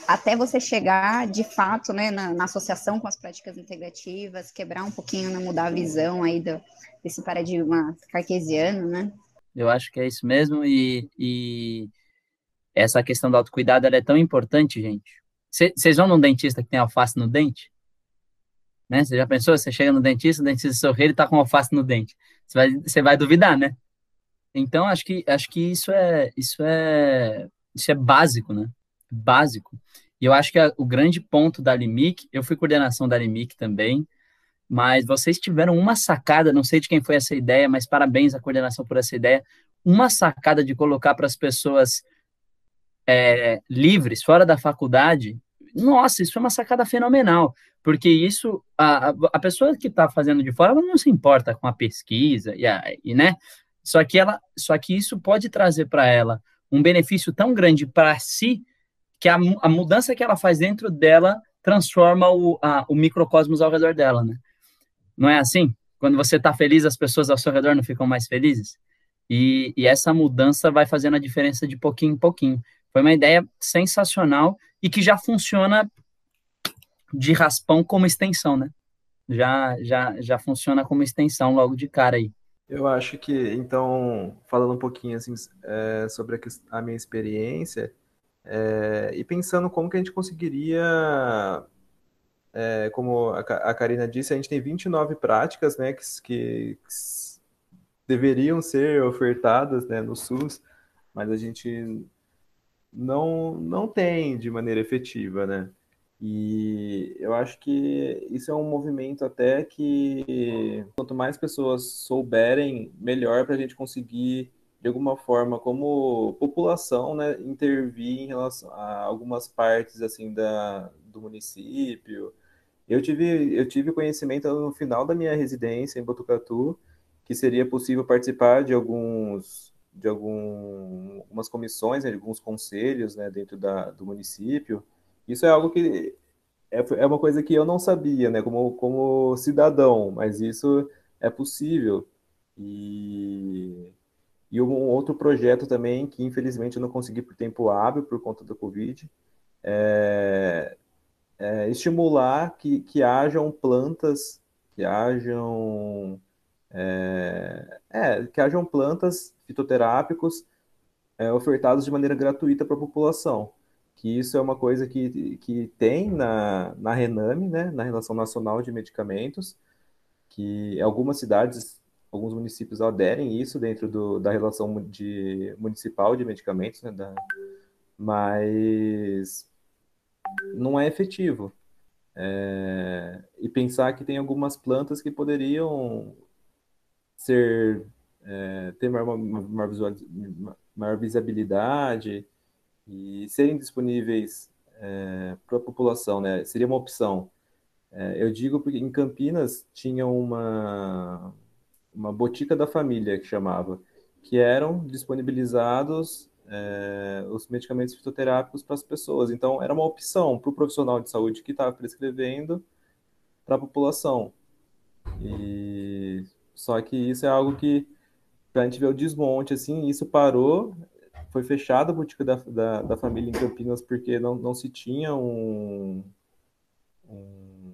até você chegar de fato né, na, na, associação com as práticas integrativas, quebrar um pouquinho, né, mudar a visão aí do, desse paradigma cartesiano, né? Eu acho que é isso mesmo, e, e essa questão do autocuidado é tão importante, gente. Vocês vão num dentista que tem alface no dente? Né? Você já pensou? Você chega no dentista, o dentista sorri, ele tá com alface no dente. Você vai, você vai duvidar, né? Então, acho que, acho que isso é, isso é, isso é básico, né? Básico. E eu acho que a, o grande ponto da Limic, eu fui coordenação da Limic também, mas vocês tiveram uma sacada, não sei de quem foi essa ideia, mas parabéns à coordenação por essa ideia, uma sacada de colocar para as pessoas é, livres, fora da faculdade, nossa, isso é uma sacada fenomenal, porque isso, a, a pessoa que está fazendo de fora, ela não se importa com a pesquisa, e, a, e né, só que, ela, só que isso pode trazer para ela um benefício tão grande para si, que a, a mudança que ela faz dentro dela transforma o, a, o microcosmos ao redor dela, né? Não é assim? Quando você está feliz, as pessoas ao seu redor não ficam mais felizes? E, e, essa mudança vai fazendo a diferença de pouquinho em pouquinho. Foi uma ideia sensacional e que já funciona de raspão como extensão, né? Já, já, já funciona como extensão logo de cara aí. Eu acho que, então, falando um pouquinho assim, é, sobre a, a, minha experiência, é, e pensando como que a gente conseguiria, é, como a, a Karina disse, a gente tem 29 práticas né, que, que, que deveriam ser ofertadas né, no SUS, mas a gente não, não tem de maneira efetiva, né? E eu acho que isso é um movimento até que quanto mais pessoas souberem, melhor para a gente conseguir, de alguma forma, como população, né, intervir em relação a algumas partes assim da, do município. Eu tive, eu tive conhecimento no final da minha residência em Botucatu que seria possível participar de alguns de algum, algumas comissões, né, de alguns conselhos né, dentro da, do município isso é algo que é, é uma coisa que eu não sabia, né, como, como cidadão, mas isso é possível. E, e um outro projeto também, que infelizmente eu não consegui por tempo hábil, por conta da Covid, é, é estimular que, que hajam plantas, que hajam, é, é, que hajam plantas fitoterápicos é, ofertados de maneira gratuita para a população que isso é uma coisa que, que tem na, na Rename, né, na Relação Nacional de Medicamentos, que algumas cidades, alguns municípios aderem isso dentro do, da relação de, municipal de medicamentos, né, da, mas não é efetivo. É, e pensar que tem algumas plantas que poderiam ser é, ter maior, maior, maior visibilidade, e serem disponíveis é, para a população, né? Seria uma opção. É, eu digo porque em Campinas tinha uma uma botica da família que chamava, que eram disponibilizados é, os medicamentos fitoterápicos para as pessoas. Então era uma opção para o profissional de saúde que estava prescrevendo para a população. E só que isso é algo que a gente ver o desmonte assim, isso parou foi fechada a boutique da, da, da, família em Campinas porque não, não se tinha um, um,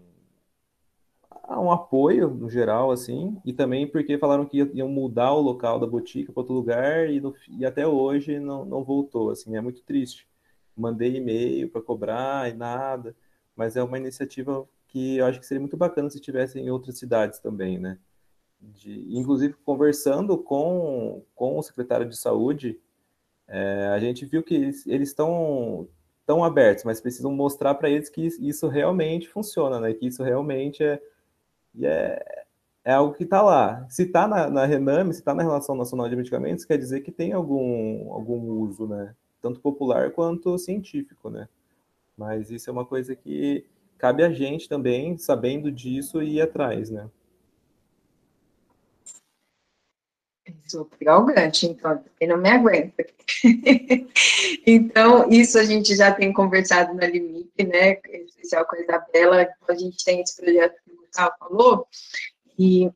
um, apoio no geral, assim, e também porque falaram que iam mudar o local da boutique para outro lugar e, no, e até hoje não, não voltou, assim, é muito triste. Mandei e-mail para cobrar e nada, mas é uma iniciativa que eu acho que seria muito bacana se tivesse em outras cidades também, né? De, inclusive conversando com, com o secretário de saúde, é, a gente viu que eles estão tão abertos, mas precisam mostrar para eles que isso realmente funciona, né? Que isso realmente é, é, é algo que está lá. Se está na, na Rename, se está na Relação Nacional de Medicamentos, quer dizer que tem algum, algum uso, né? Tanto popular quanto científico, né? Mas isso é uma coisa que cabe a gente também, sabendo disso, ir atrás, né? Vou pegar o gancho, então, porque não me aguenta. então, isso a gente já tem conversado na Limite, né, em especial com a Isabela, a gente tem esse projeto que o Gustavo falou, e,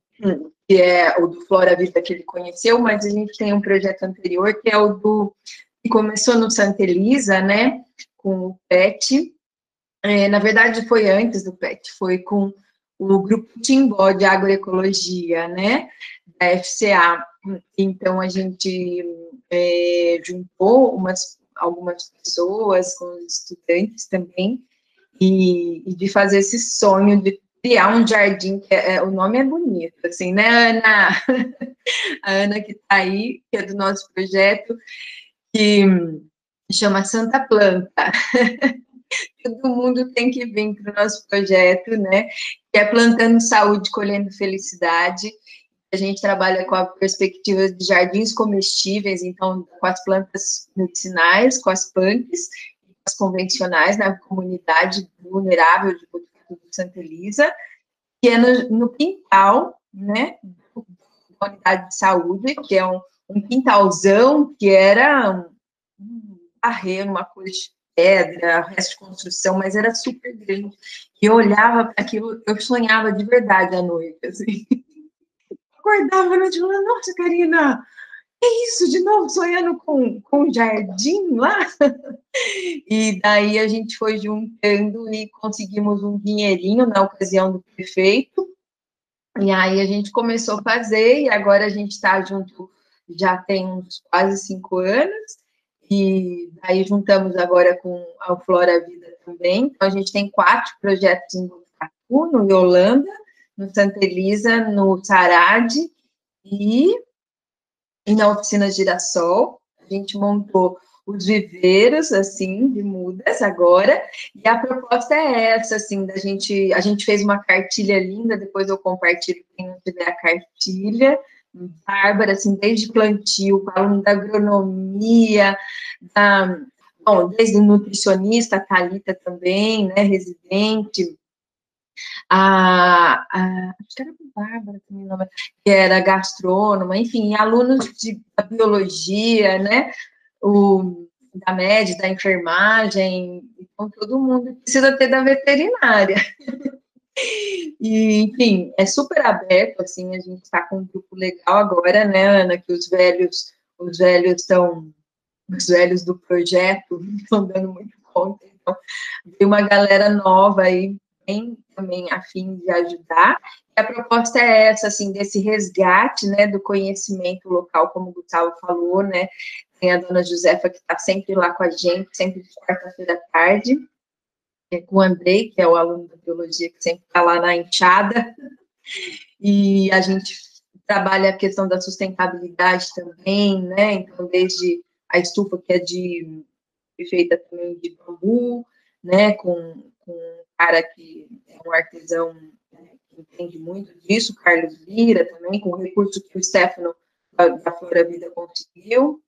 que é o do Flora Vista que ele conheceu, mas a gente tem um projeto anterior, que é o do, que começou no Santa Elisa, né, com o PET, é, na verdade foi antes do PET, foi com o grupo Timbó de Agroecologia, né, da FCA, então, a gente é, juntou umas, algumas pessoas com os estudantes também, e, e, de fazer esse sonho de criar um jardim, que é, é o nome é bonito, assim, né, Ana? A Ana que está aí, que é do nosso projeto, que chama Santa Planta. Todo mundo tem que vir para o nosso projeto, né? Que é plantando saúde, colhendo felicidade. A gente trabalha com a perspectiva de jardins comestíveis, então, com as plantas medicinais, com as punks, as convencionais na comunidade vulnerável de Santa Elisa, que é no, no quintal, né, da unidade de saúde, que é um, um quintalzão que era um, um barreiro, uma coisa pedra, resto de construção, mas era super grande. E eu olhava para aquilo, eu sonhava de verdade à noite, assim. Acordava à noite falava, nossa, Karina, é isso, de novo, sonhando com, com jardim lá? E daí a gente foi juntando e conseguimos um dinheirinho na ocasião do prefeito. E aí a gente começou a fazer, e agora a gente está junto já tem uns quase cinco anos. E aí juntamos agora com a Flora Vida também. Então a gente tem quatro projetos em Botucatu, no Yolanda, no Santa Elisa, no Sarade e e na oficina Girassol, a gente montou os viveiros, assim, de mudas agora, e a proposta é essa, assim, da gente, a gente fez uma cartilha linda, depois eu compartilho quem não tiver a cartilha, Bárbara, assim, desde plantio, falando da agronomia, da, bom, desde nutricionista, a Thalita também, né, residente, a, a acho que era Bárbara também, nome, que era gastrônoma, enfim, alunos de biologia, né, o, da média, da enfermagem, então todo mundo precisa ter da veterinária. E, enfim, é super aberto, assim, a gente está com um grupo legal agora, né, Ana, que os velhos, os velhos estão, os velhos do projeto estão dando muito conta, então, tem uma galera nova aí bem também a fim de ajudar. E a proposta é essa, assim, desse resgate, né, do conhecimento local, como o Gustavo falou, né, tem a dona Josefa que está sempre lá com a gente, sempre de quarta-feira à tarde, é, com o Andrei, que é o aluno da biologia, que sempre está lá na enxada, e a gente trabalha a questão da sustentabilidade também, né, então desde a estufa que é de feita também de bambu, né, com, com cara que é um artesão né, que entende muito disso, Carlos Lira também, com o recurso que o Stefano da, da Flora Vida conseguiu.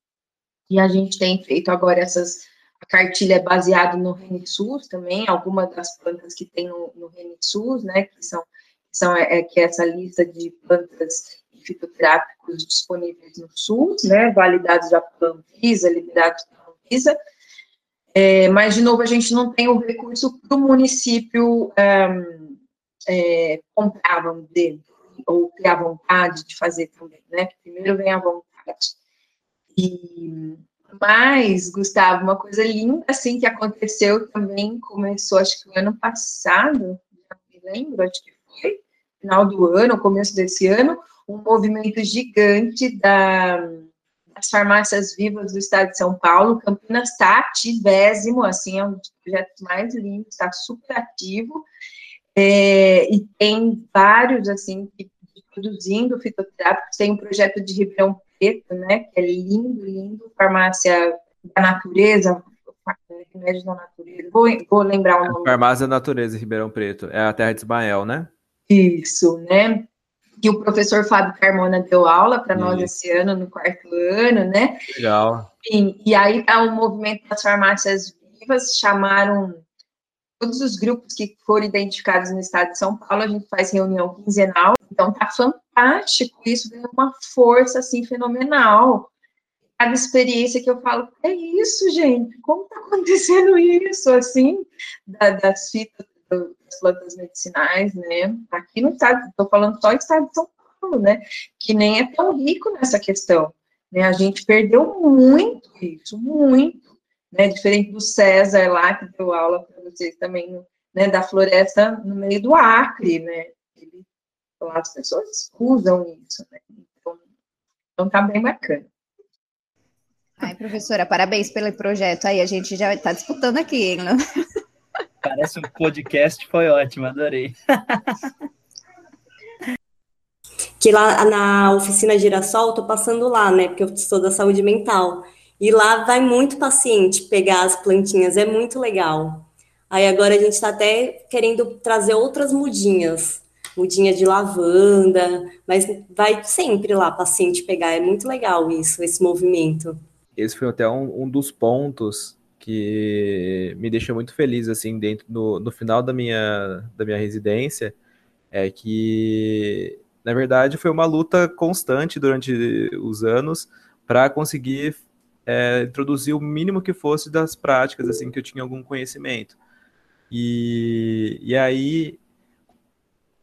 E a gente tem feito agora essas. A cartilha é baseada no ReniSUS também, algumas das plantas que tem no, no ReniSUS, né, que são, são é, é, que é essa lista de plantas fitoterápicos disponíveis no SUS, né, validados da Anvisa, liberados pela Anvisa, é, mas, de novo, a gente não tem o recurso para o município um, é, comprar, vamos dizer, ou ter a vontade de fazer também, né? Primeiro vem a vontade. E, mas, Gustavo, uma coisa linda, assim, que aconteceu também, começou, acho que o ano passado, já me lembro, acho que foi, final do ano, começo desse ano, um movimento gigante da as farmácias vivas do estado de São Paulo. Campinas está ativésimo, assim, é um dos projetos mais lindos, está super ativo. É, e tem vários, assim, produzindo fitoterápicos. Tem um projeto de Ribeirão Preto, né, que é lindo, lindo, farmácia da natureza, remédios da natureza, vou, vou lembrar o nome. Farmácia da Natureza, Ribeirão Preto, é a terra de Ismael, né? Isso, né? que o professor Fábio Carmona deu aula para nós esse ano, no quarto ano, né? Legal. E, e aí tá o movimento das farmácias vivas, chamaram todos os grupos que foram identificados no estado de São Paulo, a gente faz reunião quinzenal, então tá fantástico, isso deu uma força, assim, fenomenal. Cada experiência que eu falo, é isso, gente, como tá acontecendo isso, assim, da, das fitas das plantas medicinais, né? Aqui no estado, estou falando só do estado de São Paulo, né? Que nem é tão rico nessa questão. Né? A gente perdeu muito isso, muito. Né? Diferente do César lá, que deu aula para vocês também, né? Da floresta no meio do Acre, né? As pessoas usam isso, né? Então, então tá bem bacana. Ai, professora, parabéns pelo projeto. Aí a gente já está disputando aqui, né? Parece um podcast, foi ótimo, adorei. que lá na oficina Girassol, tô passando lá, né? Porque eu sou da saúde mental. E lá vai muito paciente pegar as plantinhas, é muito legal. Aí agora a gente está até querendo trazer outras mudinhas, mudinha de lavanda, mas vai sempre lá paciente pegar, é muito legal isso, esse movimento. Esse foi até um, um dos pontos que me deixou muito feliz assim dentro do, no final da minha da minha residência é que na verdade foi uma luta constante durante os anos para conseguir é, introduzir o mínimo que fosse das práticas, assim, que eu tinha algum conhecimento. E, e aí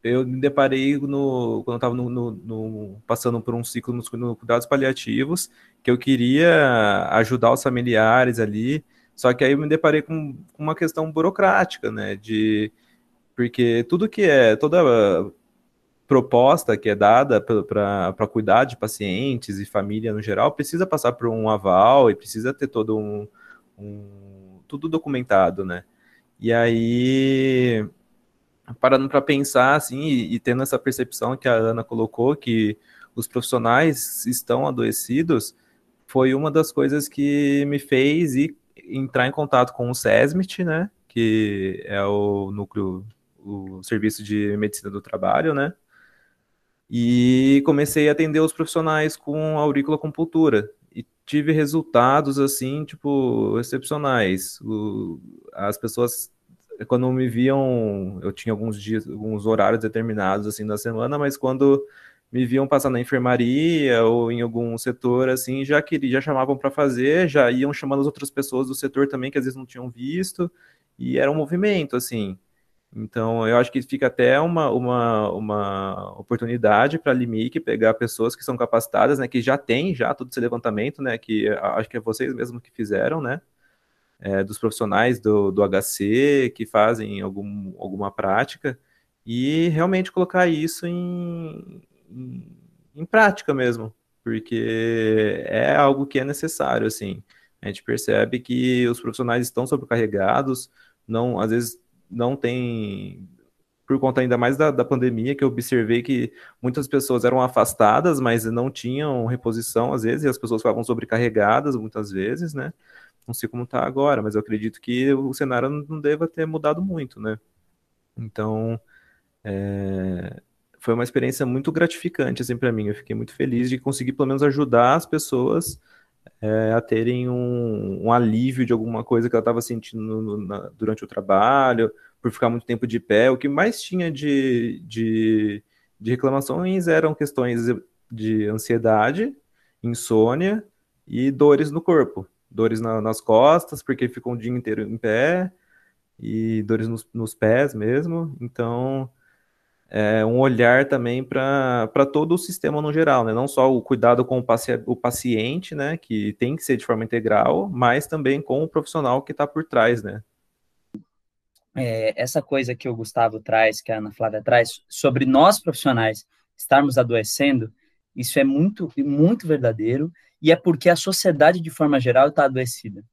eu me deparei no, quando eu estava no, no, no, passando por um ciclo nos no cuidados paliativos, que eu queria ajudar os familiares ali, só que aí eu me deparei com, com uma questão burocrática, né, de, porque tudo que é, toda proposta que é dada para cuidar de pacientes e família no geral precisa passar por um aval e precisa ter todo um, um tudo documentado, né, e aí parando para pensar assim e, e, tendo essa percepção que a Ana colocou que os profissionais estão adoecidos foi uma das coisas que me fez ir, entrar em contato com o SESMIT, né, que é o núcleo o serviço de medicina do trabalho, né? E comecei a atender os profissionais com auriculocultura e tive resultados assim, tipo, excepcionais. O, as pessoas quando me viam, eu tinha alguns dias, alguns horários determinados assim na semana, mas quando me viam passar na enfermaria ou em algum setor assim, já queria, já chamavam para fazer, já iam chamando as outras pessoas do setor também que às vezes não tinham visto, e era um movimento assim. Então, eu acho que fica até uma, uma, uma oportunidade para a Limic pegar pessoas que são capacitadas, né, que já têm já todo esse levantamento, né, que acho que é vocês mesmos que fizeram, né, é, dos profissionais do, do HC que fazem algum, alguma prática e realmente colocar isso em, em, em, prática mesmo, porque é algo que é necessário, assim. A gente percebe que os profissionais estão sobrecarregados, não, às vezes não tem, por conta ainda mais da, da pandemia, que eu observei que muitas pessoas eram afastadas, mas não tinham reposição, às vezes, e as pessoas ficavam sobrecarregadas, muitas vezes, né? Não sei como está agora, mas eu acredito que o cenário não deva ter mudado muito, né? Então, é, foi uma experiência muito gratificante, assim, para mim. Eu fiquei muito feliz de conseguir, pelo menos, ajudar as pessoas é, a terem um, um, alívio de alguma coisa que ela estava sentindo no, na, durante o trabalho, por ficar muito tempo de pé. O que mais tinha de, de, de reclamações eram questões de ansiedade, insônia e dores no corpo dores na, nas costas, porque ficam o dia inteiro em pé, e dores nos, nos pés mesmo. Então, é um olhar também para todo o sistema no geral, né? Não só o cuidado com o, paci o paciente, né? Que tem que ser de forma integral, mas também com o profissional que está por trás, né? É, essa coisa que o Gustavo traz, que a Ana Flávia traz, sobre nós profissionais estarmos adoecendo, isso é muito, muito verdadeiro e é porque a sociedade, de forma geral, está adoecida.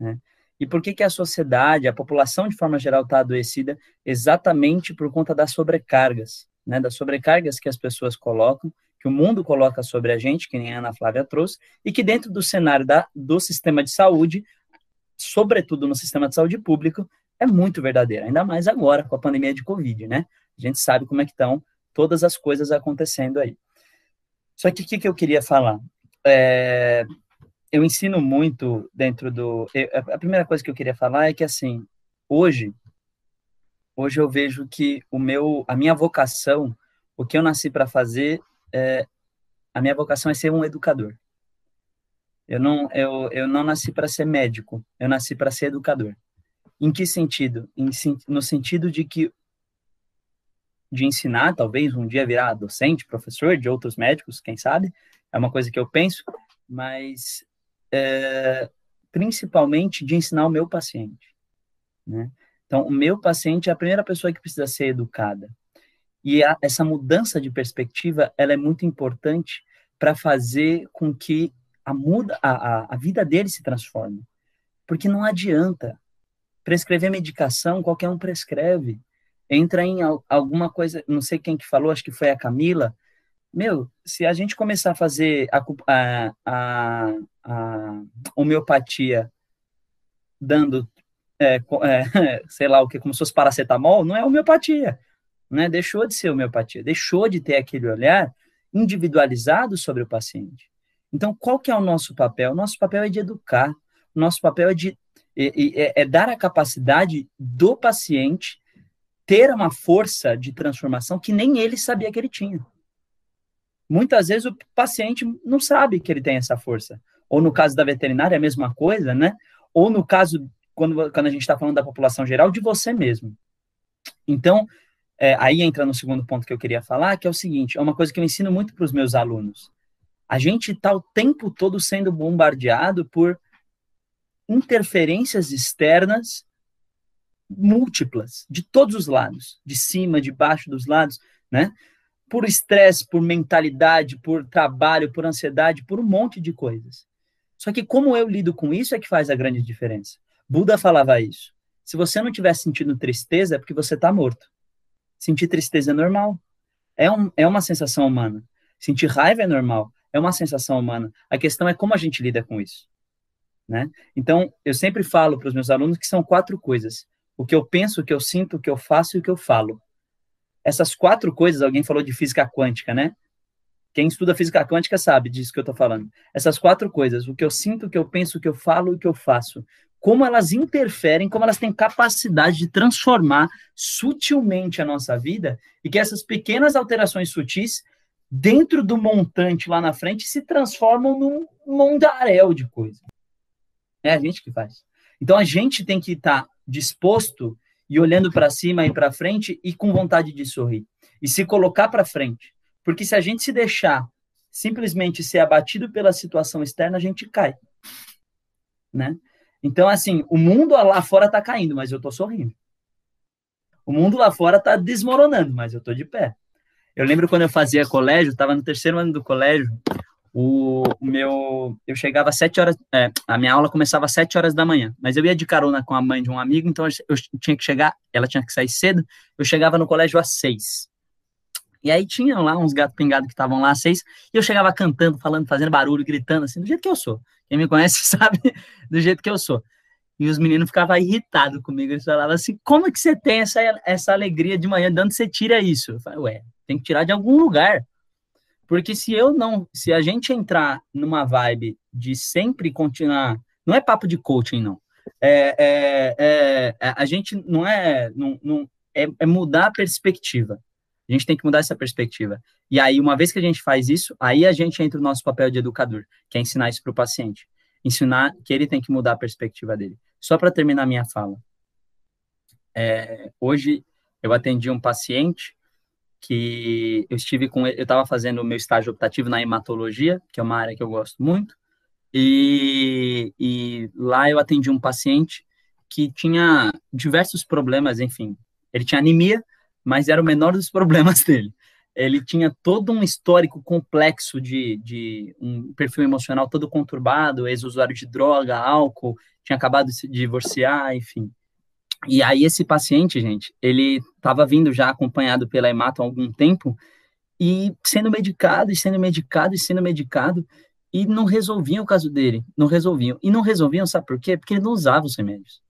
Né? E por que, que a sociedade, a população, de forma geral, está adoecida? Exatamente por conta das sobrecargas, né? das sobrecargas que as pessoas colocam, que o mundo coloca sobre a gente, que nem a Ana Flávia trouxe, e que dentro do cenário da, do sistema de saúde, sobretudo no sistema de saúde público, é muito verdadeira, ainda mais agora com a pandemia de Covid, né? A gente sabe como é que estão todas as coisas acontecendo aí. Só que o que, que eu queria falar? É, eu ensino muito dentro do. a primeira coisa que eu queria falar é que, assim, hoje, hoje eu vejo que o meu, a minha vocação, o que eu nasci para fazer, é, a minha vocação é ser um educador. Eu não, eu, eu não nasci para ser médico, eu nasci para ser educador. Em que sentido? Em, no sentido de que de ensinar, talvez um dia virar docente, professor de outros médicos, quem sabe, é uma coisa que eu penso, mas é, principalmente de ensinar o meu paciente. Né? Então, o meu paciente é a primeira pessoa que precisa ser educada. E a, essa mudança de perspectiva, ela é muito importante para fazer com que a, muda, a, a, vida dele se transforme. Porque não adianta prescrever medicação, qualquer um prescreve. Entra em alguma coisa, não sei quem que falou, acho que foi a Camila, meu, se a gente começar a fazer a, a, a, a homeopatia dando, é, é, sei lá o que, como se fosse paracetamol, não é homeopatia, né? Deixou de ser homeopatia, deixou de ter aquele olhar individualizado sobre o paciente. Então, qual que é o nosso papel? Nosso papel é de educar, nosso papel é de é, é, é dar a capacidade do paciente ter uma força de transformação que nem ele sabia que ele tinha. Muitas vezes o paciente não sabe que ele tem essa força, ou no caso da veterinária, é a mesma coisa, né? Ou no caso, quando, quando a gente está falando da população geral, de você mesmo. Então, é, aí entra no segundo ponto que eu queria falar, que é o seguinte: é uma coisa que eu ensino muito para os meus alunos. A gente está o tempo todo sendo bombardeado por interferências externas múltiplas, de todos os lados, de cima, de baixo dos lados, né? Por estresse, por mentalidade, por trabalho, por ansiedade, por um monte de coisas. Só que como eu lido com isso é que faz a grande diferença. Buda falava isso. Se você não estiver sentindo tristeza, é porque você está morto. Sentir tristeza é normal. É, um, é uma sensação humana. Sentir raiva é normal. É uma sensação humana. A questão é como a gente lida com isso. Né? Então, eu sempre falo para os meus alunos que são quatro coisas: o que eu penso, o que eu sinto, o que eu faço e o que eu falo. Essas quatro coisas, alguém falou de física quântica, né? Quem estuda física quântica sabe disso que eu estou falando. Essas quatro coisas, o que eu sinto, o que eu penso, o que eu falo e o que eu faço. Como elas interferem, como elas têm capacidade de transformar sutilmente a nossa vida e que essas pequenas alterações sutis, dentro do montante lá na frente, se transformam num mundaréu de coisas. É a gente que faz. Então a gente tem que estar tá disposto e olhando para cima e para frente e com vontade de sorrir e se colocar para frente. Porque se a gente se deixar simplesmente ser abatido pela situação externa, a gente cai. Né? Então, assim, o mundo lá fora está caindo, mas eu estou sorrindo. O mundo lá fora está desmoronando, mas eu estou de pé. Eu lembro quando eu fazia colégio, estava no terceiro ano do colégio, o, meu, eu chegava às sete horas, é, a minha aula começava às sete horas da manhã, mas eu ia de carona com a mãe de um amigo, então eu tinha que chegar, ela tinha que sair cedo, eu chegava no colégio às seis. E aí tinha lá uns gatos pingados que estavam lá às seis, e eu chegava cantando, falando, fazendo barulho, gritando, assim, do jeito que eu sou. Quem me conhece sabe do jeito que eu sou. E os meninos ficavam irritados comigo, eles falavam assim, como é que você tem essa, essa alegria de manhã, de onde você tira isso? Eu falei, ué, tem que tirar de algum lugar. Porque se eu não, se a gente entrar numa vibe de sempre continuar, não é papo de coaching, não. É, é, é, é a gente não é, não, não é, é mudar a perspectiva. A gente tem que mudar essa perspectiva. E aí, uma vez que a gente faz isso, aí a gente entra no nosso papel de educador, que é ensinar isso para o paciente. Ensinar que ele tem que mudar a perspectiva dele. Só para terminar minha fala. É, hoje, eu atendi um paciente que eu estive com eu estava fazendo o meu estágio optativo na hematologia, que é uma área que eu gosto muito, e, e lá eu atendi um paciente que tinha diversos problemas, enfim, ele tinha anemia, mas era o menor dos problemas dele. Ele tinha todo um histórico complexo de, de um perfil emocional todo conturbado, ex-usuário de droga, álcool, tinha acabado de se divorciar, enfim. E aí esse paciente, gente, ele estava vindo já acompanhado pela hemato há algum tempo e sendo medicado, e sendo medicado, e sendo medicado, e não resolviam o caso dele, não resolviam. E não resolviam, sabe por quê? Porque ele não usava os remédios.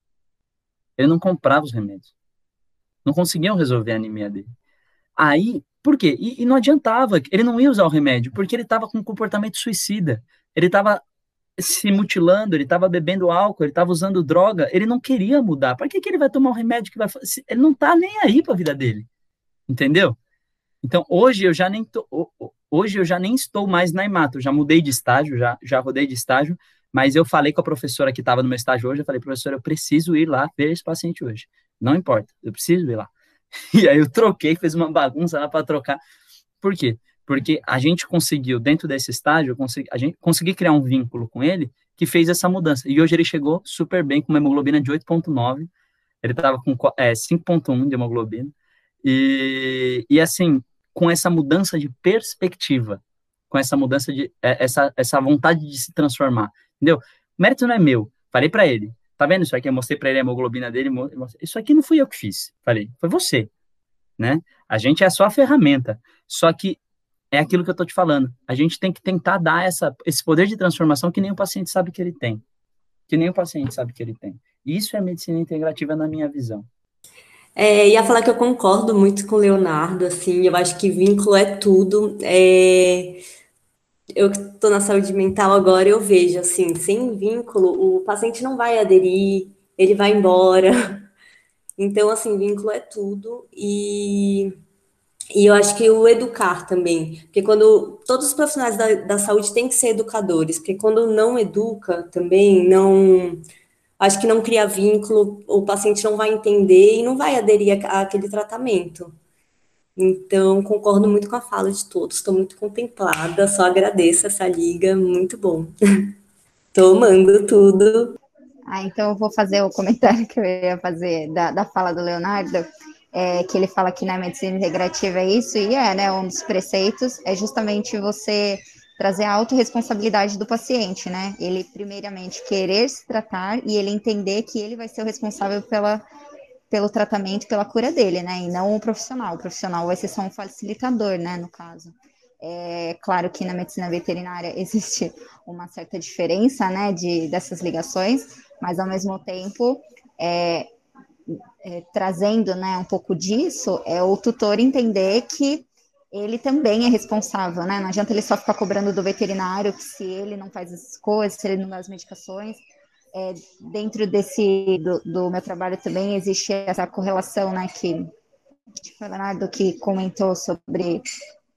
Ele não comprava os remédios. Não conseguiam resolver a anemia dele. Aí, por quê? E, e não adiantava, ele não ia usar o remédio, porque ele estava com um comportamento suicida. Ele estava se mutilando, ele estava bebendo álcool, ele estava usando droga, ele não queria mudar. Para que, que ele vai tomar um remédio que vai. Ele não está nem aí para a vida dele. Entendeu? Então, hoje eu já nem tô, hoje eu já nem estou mais na Imato, já mudei de estágio, já, já rodei de estágio, mas eu falei com a professora que estava no meu estágio hoje, eu falei, professora, eu preciso ir lá ver esse paciente hoje. Não importa, eu preciso ir lá. E aí eu troquei, fiz uma bagunça lá para trocar. Por quê? Porque a gente conseguiu, dentro desse estágio, consegui, a gente conseguiu criar um vínculo com ele que fez essa mudança. E hoje ele chegou super bem, com uma hemoglobina de 8,9, ele estava com é, 5,1 de hemoglobina, e, e assim, com essa mudança de perspectiva, com essa mudança de, é, essa, essa vontade de se transformar, entendeu? O mérito não é meu, falei para ele, tá vendo isso aqui? Eu mostrei para ele a hemoglobina dele, isso aqui não fui eu que fiz, falei, foi você, né? A gente é só a ferramenta, só que é aquilo que eu estou te falando. A gente tem que tentar dar essa, esse poder de transformação que nem o paciente sabe que ele tem. Que nem o paciente sabe que ele tem. Isso é medicina integrativa na minha visão. É, ia falar que eu concordo muito com o Leonardo, assim, eu acho que vínculo é tudo. É, eu que estou na saúde mental agora, eu vejo, assim, sem vínculo, o paciente não vai aderir, ele vai embora. Então, assim, vínculo é tudo. E E eu acho que o educar também, porque quando todos os profissionais da, da saúde têm que ser educadores, porque quando não educa também, não acho que não cria vínculo, o paciente não vai entender e não vai aderir àquele tratamento. Então, concordo muito com a fala de todos, estou muito contemplada, só agradeço essa liga, muito bom. Tomando tudo. Ah, então eu vou fazer o comentário que eu ia fazer da, da fala do Leonardo, é, que ele fala que na medicina integrativa é isso, e é, né, um dos preceitos é justamente você trazer a autorresponsabilidade do paciente, né? Ele, primeiramente, querer se tratar e ele entender que ele vai ser o responsável pela, pelo tratamento, pela cura dele, né? E não o profissional. O profissional vai ser só um facilitador, né, no caso. É claro que na medicina veterinária existe uma certa diferença, né, de, dessas ligações, mas ao mesmo tempo, é, é, trazendo, né, um pouco disso, é o tutor entender que ele também é responsável, né? Não adianta ele só ficar cobrando do veterinário que se ele não faz as coisas, se ele não dá as medicações. É, dentro desse do, do, meu trabalho também existe essa correlação, né? Que o Leonardo que comentou sobre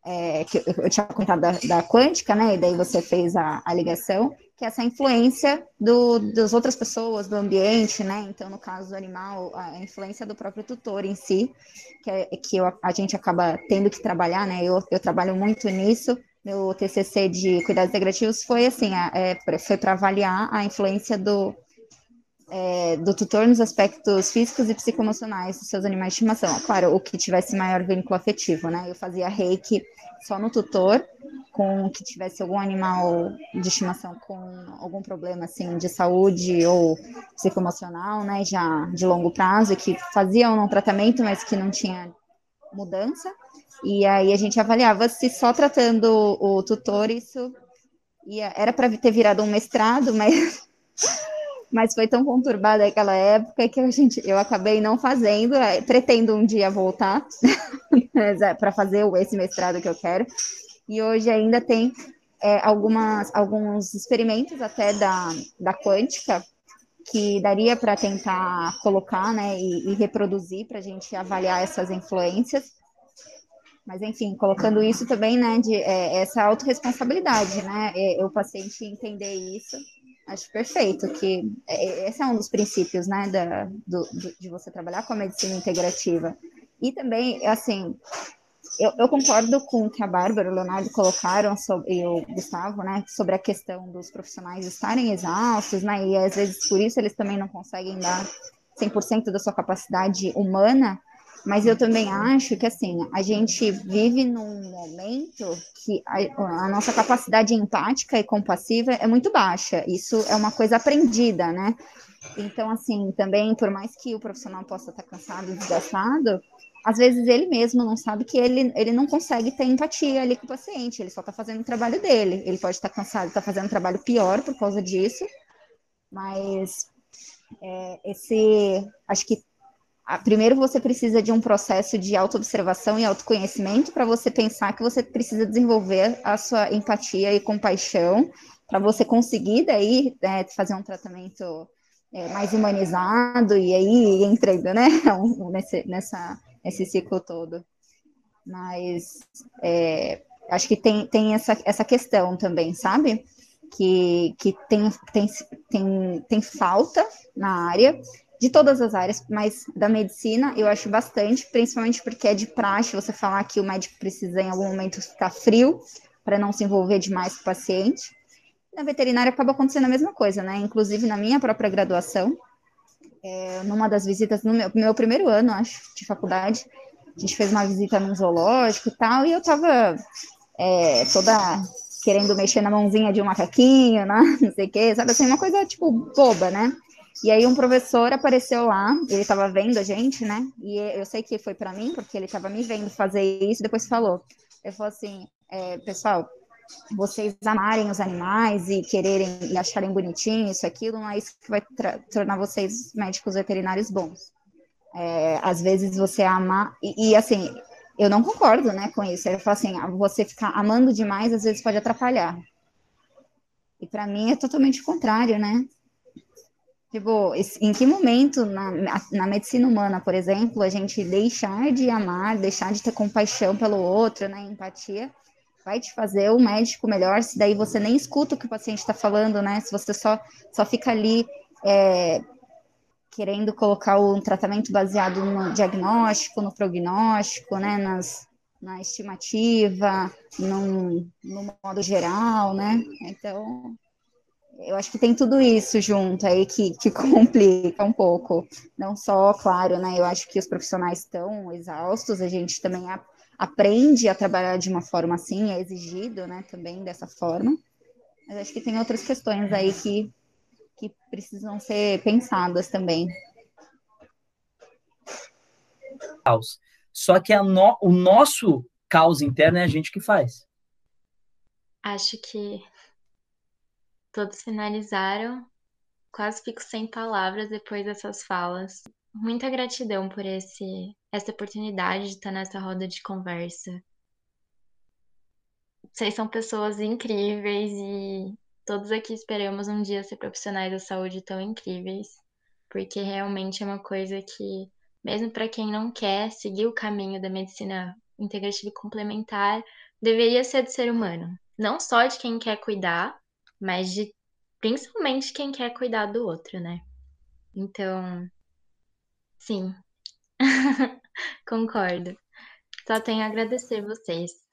é, que eu tinha comentado da, da, quântica, né? E daí você fez a, a ligação, que é essa influência do, das outras pessoas, do ambiente, né? Então, no caso do animal, a influência do próprio tutor em si, que, é, que eu, a gente acaba tendo que trabalhar, né? Eu, eu trabalho muito nisso. Meu TCC de cuidados integrativos foi assim, é, foi para avaliar a influência do, é, do tutor nos aspectos físicos e psicoemocionais dos seus animais de estimação. Claro, o que tivesse maior vínculo afetivo, né? Eu fazia reiki só no tutor, com que tivesse algum animal de estimação com algum problema assim de saúde ou psicoemocional, né, já de longo prazo, que faziam um tratamento, mas que não tinha mudança. E aí a gente avaliava se só tratando o tutor isso ia, era para ter virado um mestrado, mas mas foi tão conturbada aquela época que a gente, eu acabei não fazendo. É, pretendo um dia voltar é, para fazer esse mestrado que eu quero. E hoje ainda tem é, algumas, alguns experimentos até da, da quântica que daria para tentar colocar né, e, e reproduzir para a gente avaliar essas influências. Mas, enfim, colocando isso também, né, de é, essa autorresponsabilidade, né, é, o paciente entender isso Acho perfeito, que é, esse é um dos princípios, né, da, do, de você trabalhar com a medicina integrativa. E também, assim, eu, eu, concordo com o que a Bárbara e o Leonardo colocaram sobre, e o Gustavo, né, sobre a questão dos profissionais estarem exaustos, né, e às vezes por isso eles também não conseguem dar 100% da sua capacidade humana, mas eu também acho que, assim, a gente vive num momento que a, a, nossa capacidade empática e compassiva é muito baixa. Isso é uma coisa aprendida, né? Então, assim, também, por mais que o profissional possa estar cansado e desgastado, às vezes ele mesmo não sabe que ele, ele não consegue ter empatia ali com o paciente, ele só está fazendo o trabalho dele. Ele pode estar cansado, está fazendo um trabalho pior por causa disso, mas é, esse, acho que primeiro você precisa de um processo de autoobservação e autoconhecimento para você pensar que você precisa desenvolver a sua empatia e compaixão para você conseguir daí né, fazer um tratamento é, mais humanizado e aí entrando, né, nesse, nessa, nesse ciclo todo. Mas é, acho que tem, tem essa, essa questão também, sabe? Que, que tem, tem, tem, tem falta na área de todas as áreas, mas da medicina eu acho bastante, principalmente porque é de praxe você falar que o médico precisa em algum momento ficar frio para não se envolver demais com o paciente. Na veterinária acaba acontecendo a mesma coisa, né? Inclusive na minha própria graduação, é, numa das visitas, no meu, meu, primeiro ano, acho, de faculdade, a gente fez uma visita num zoológico e tal, e eu tava é, toda querendo mexer na mãozinha de um macaquinho, né? não sei o quê, sabe assim, uma coisa tipo boba, né? E aí um professor apareceu lá, ele estava vendo a gente, né? E eu sei que foi para mim, porque ele estava me vendo fazer isso, depois falou. Ele falou assim, é, pessoal, vocês amarem os animais e quererem e acharem bonitinho isso, aquilo, não é isso que vai tornar vocês médicos veterinários bons. É, às vezes você ama, e, e, assim, eu não concordo, né, com isso. Ele falou assim, você ficar amando demais, às vezes pode atrapalhar. E para mim é totalmente o contrário, né? Tipo, em que momento na, na medicina humana, por exemplo, a gente deixar de amar, deixar de ter compaixão pelo outro, né, empatia, vai te fazer o médico melhor, se daí você nem escuta o que o paciente está falando, né, se você só, só fica ali é, querendo colocar um tratamento baseado no diagnóstico, no prognóstico, né, nas, na estimativa, no, no modo geral, né, então eu acho que tem tudo isso junto aí que, que complica um pouco. Não só, claro, né? Eu acho que os profissionais estão exaustos, a gente também a, aprende a trabalhar de uma forma assim, é exigido, né, também dessa forma. Mas acho que tem outras questões aí que, que precisam ser pensadas também. Só que no, o nosso caos interno é a gente que faz. Acho que Todos finalizaram. Quase fico sem palavras depois dessas falas. Muita gratidão por esse essa oportunidade de estar nessa roda de conversa. Vocês são pessoas incríveis e todos aqui esperamos um dia ser profissionais da saúde tão incríveis, porque realmente é uma coisa que, mesmo para quem não quer seguir o caminho da medicina integrativa e complementar, deveria ser do ser humano. Não só de quem quer cuidar, mas de principalmente quem quer cuidar do outro, né? Então, sim, concordo. Só tenho a agradecer vocês.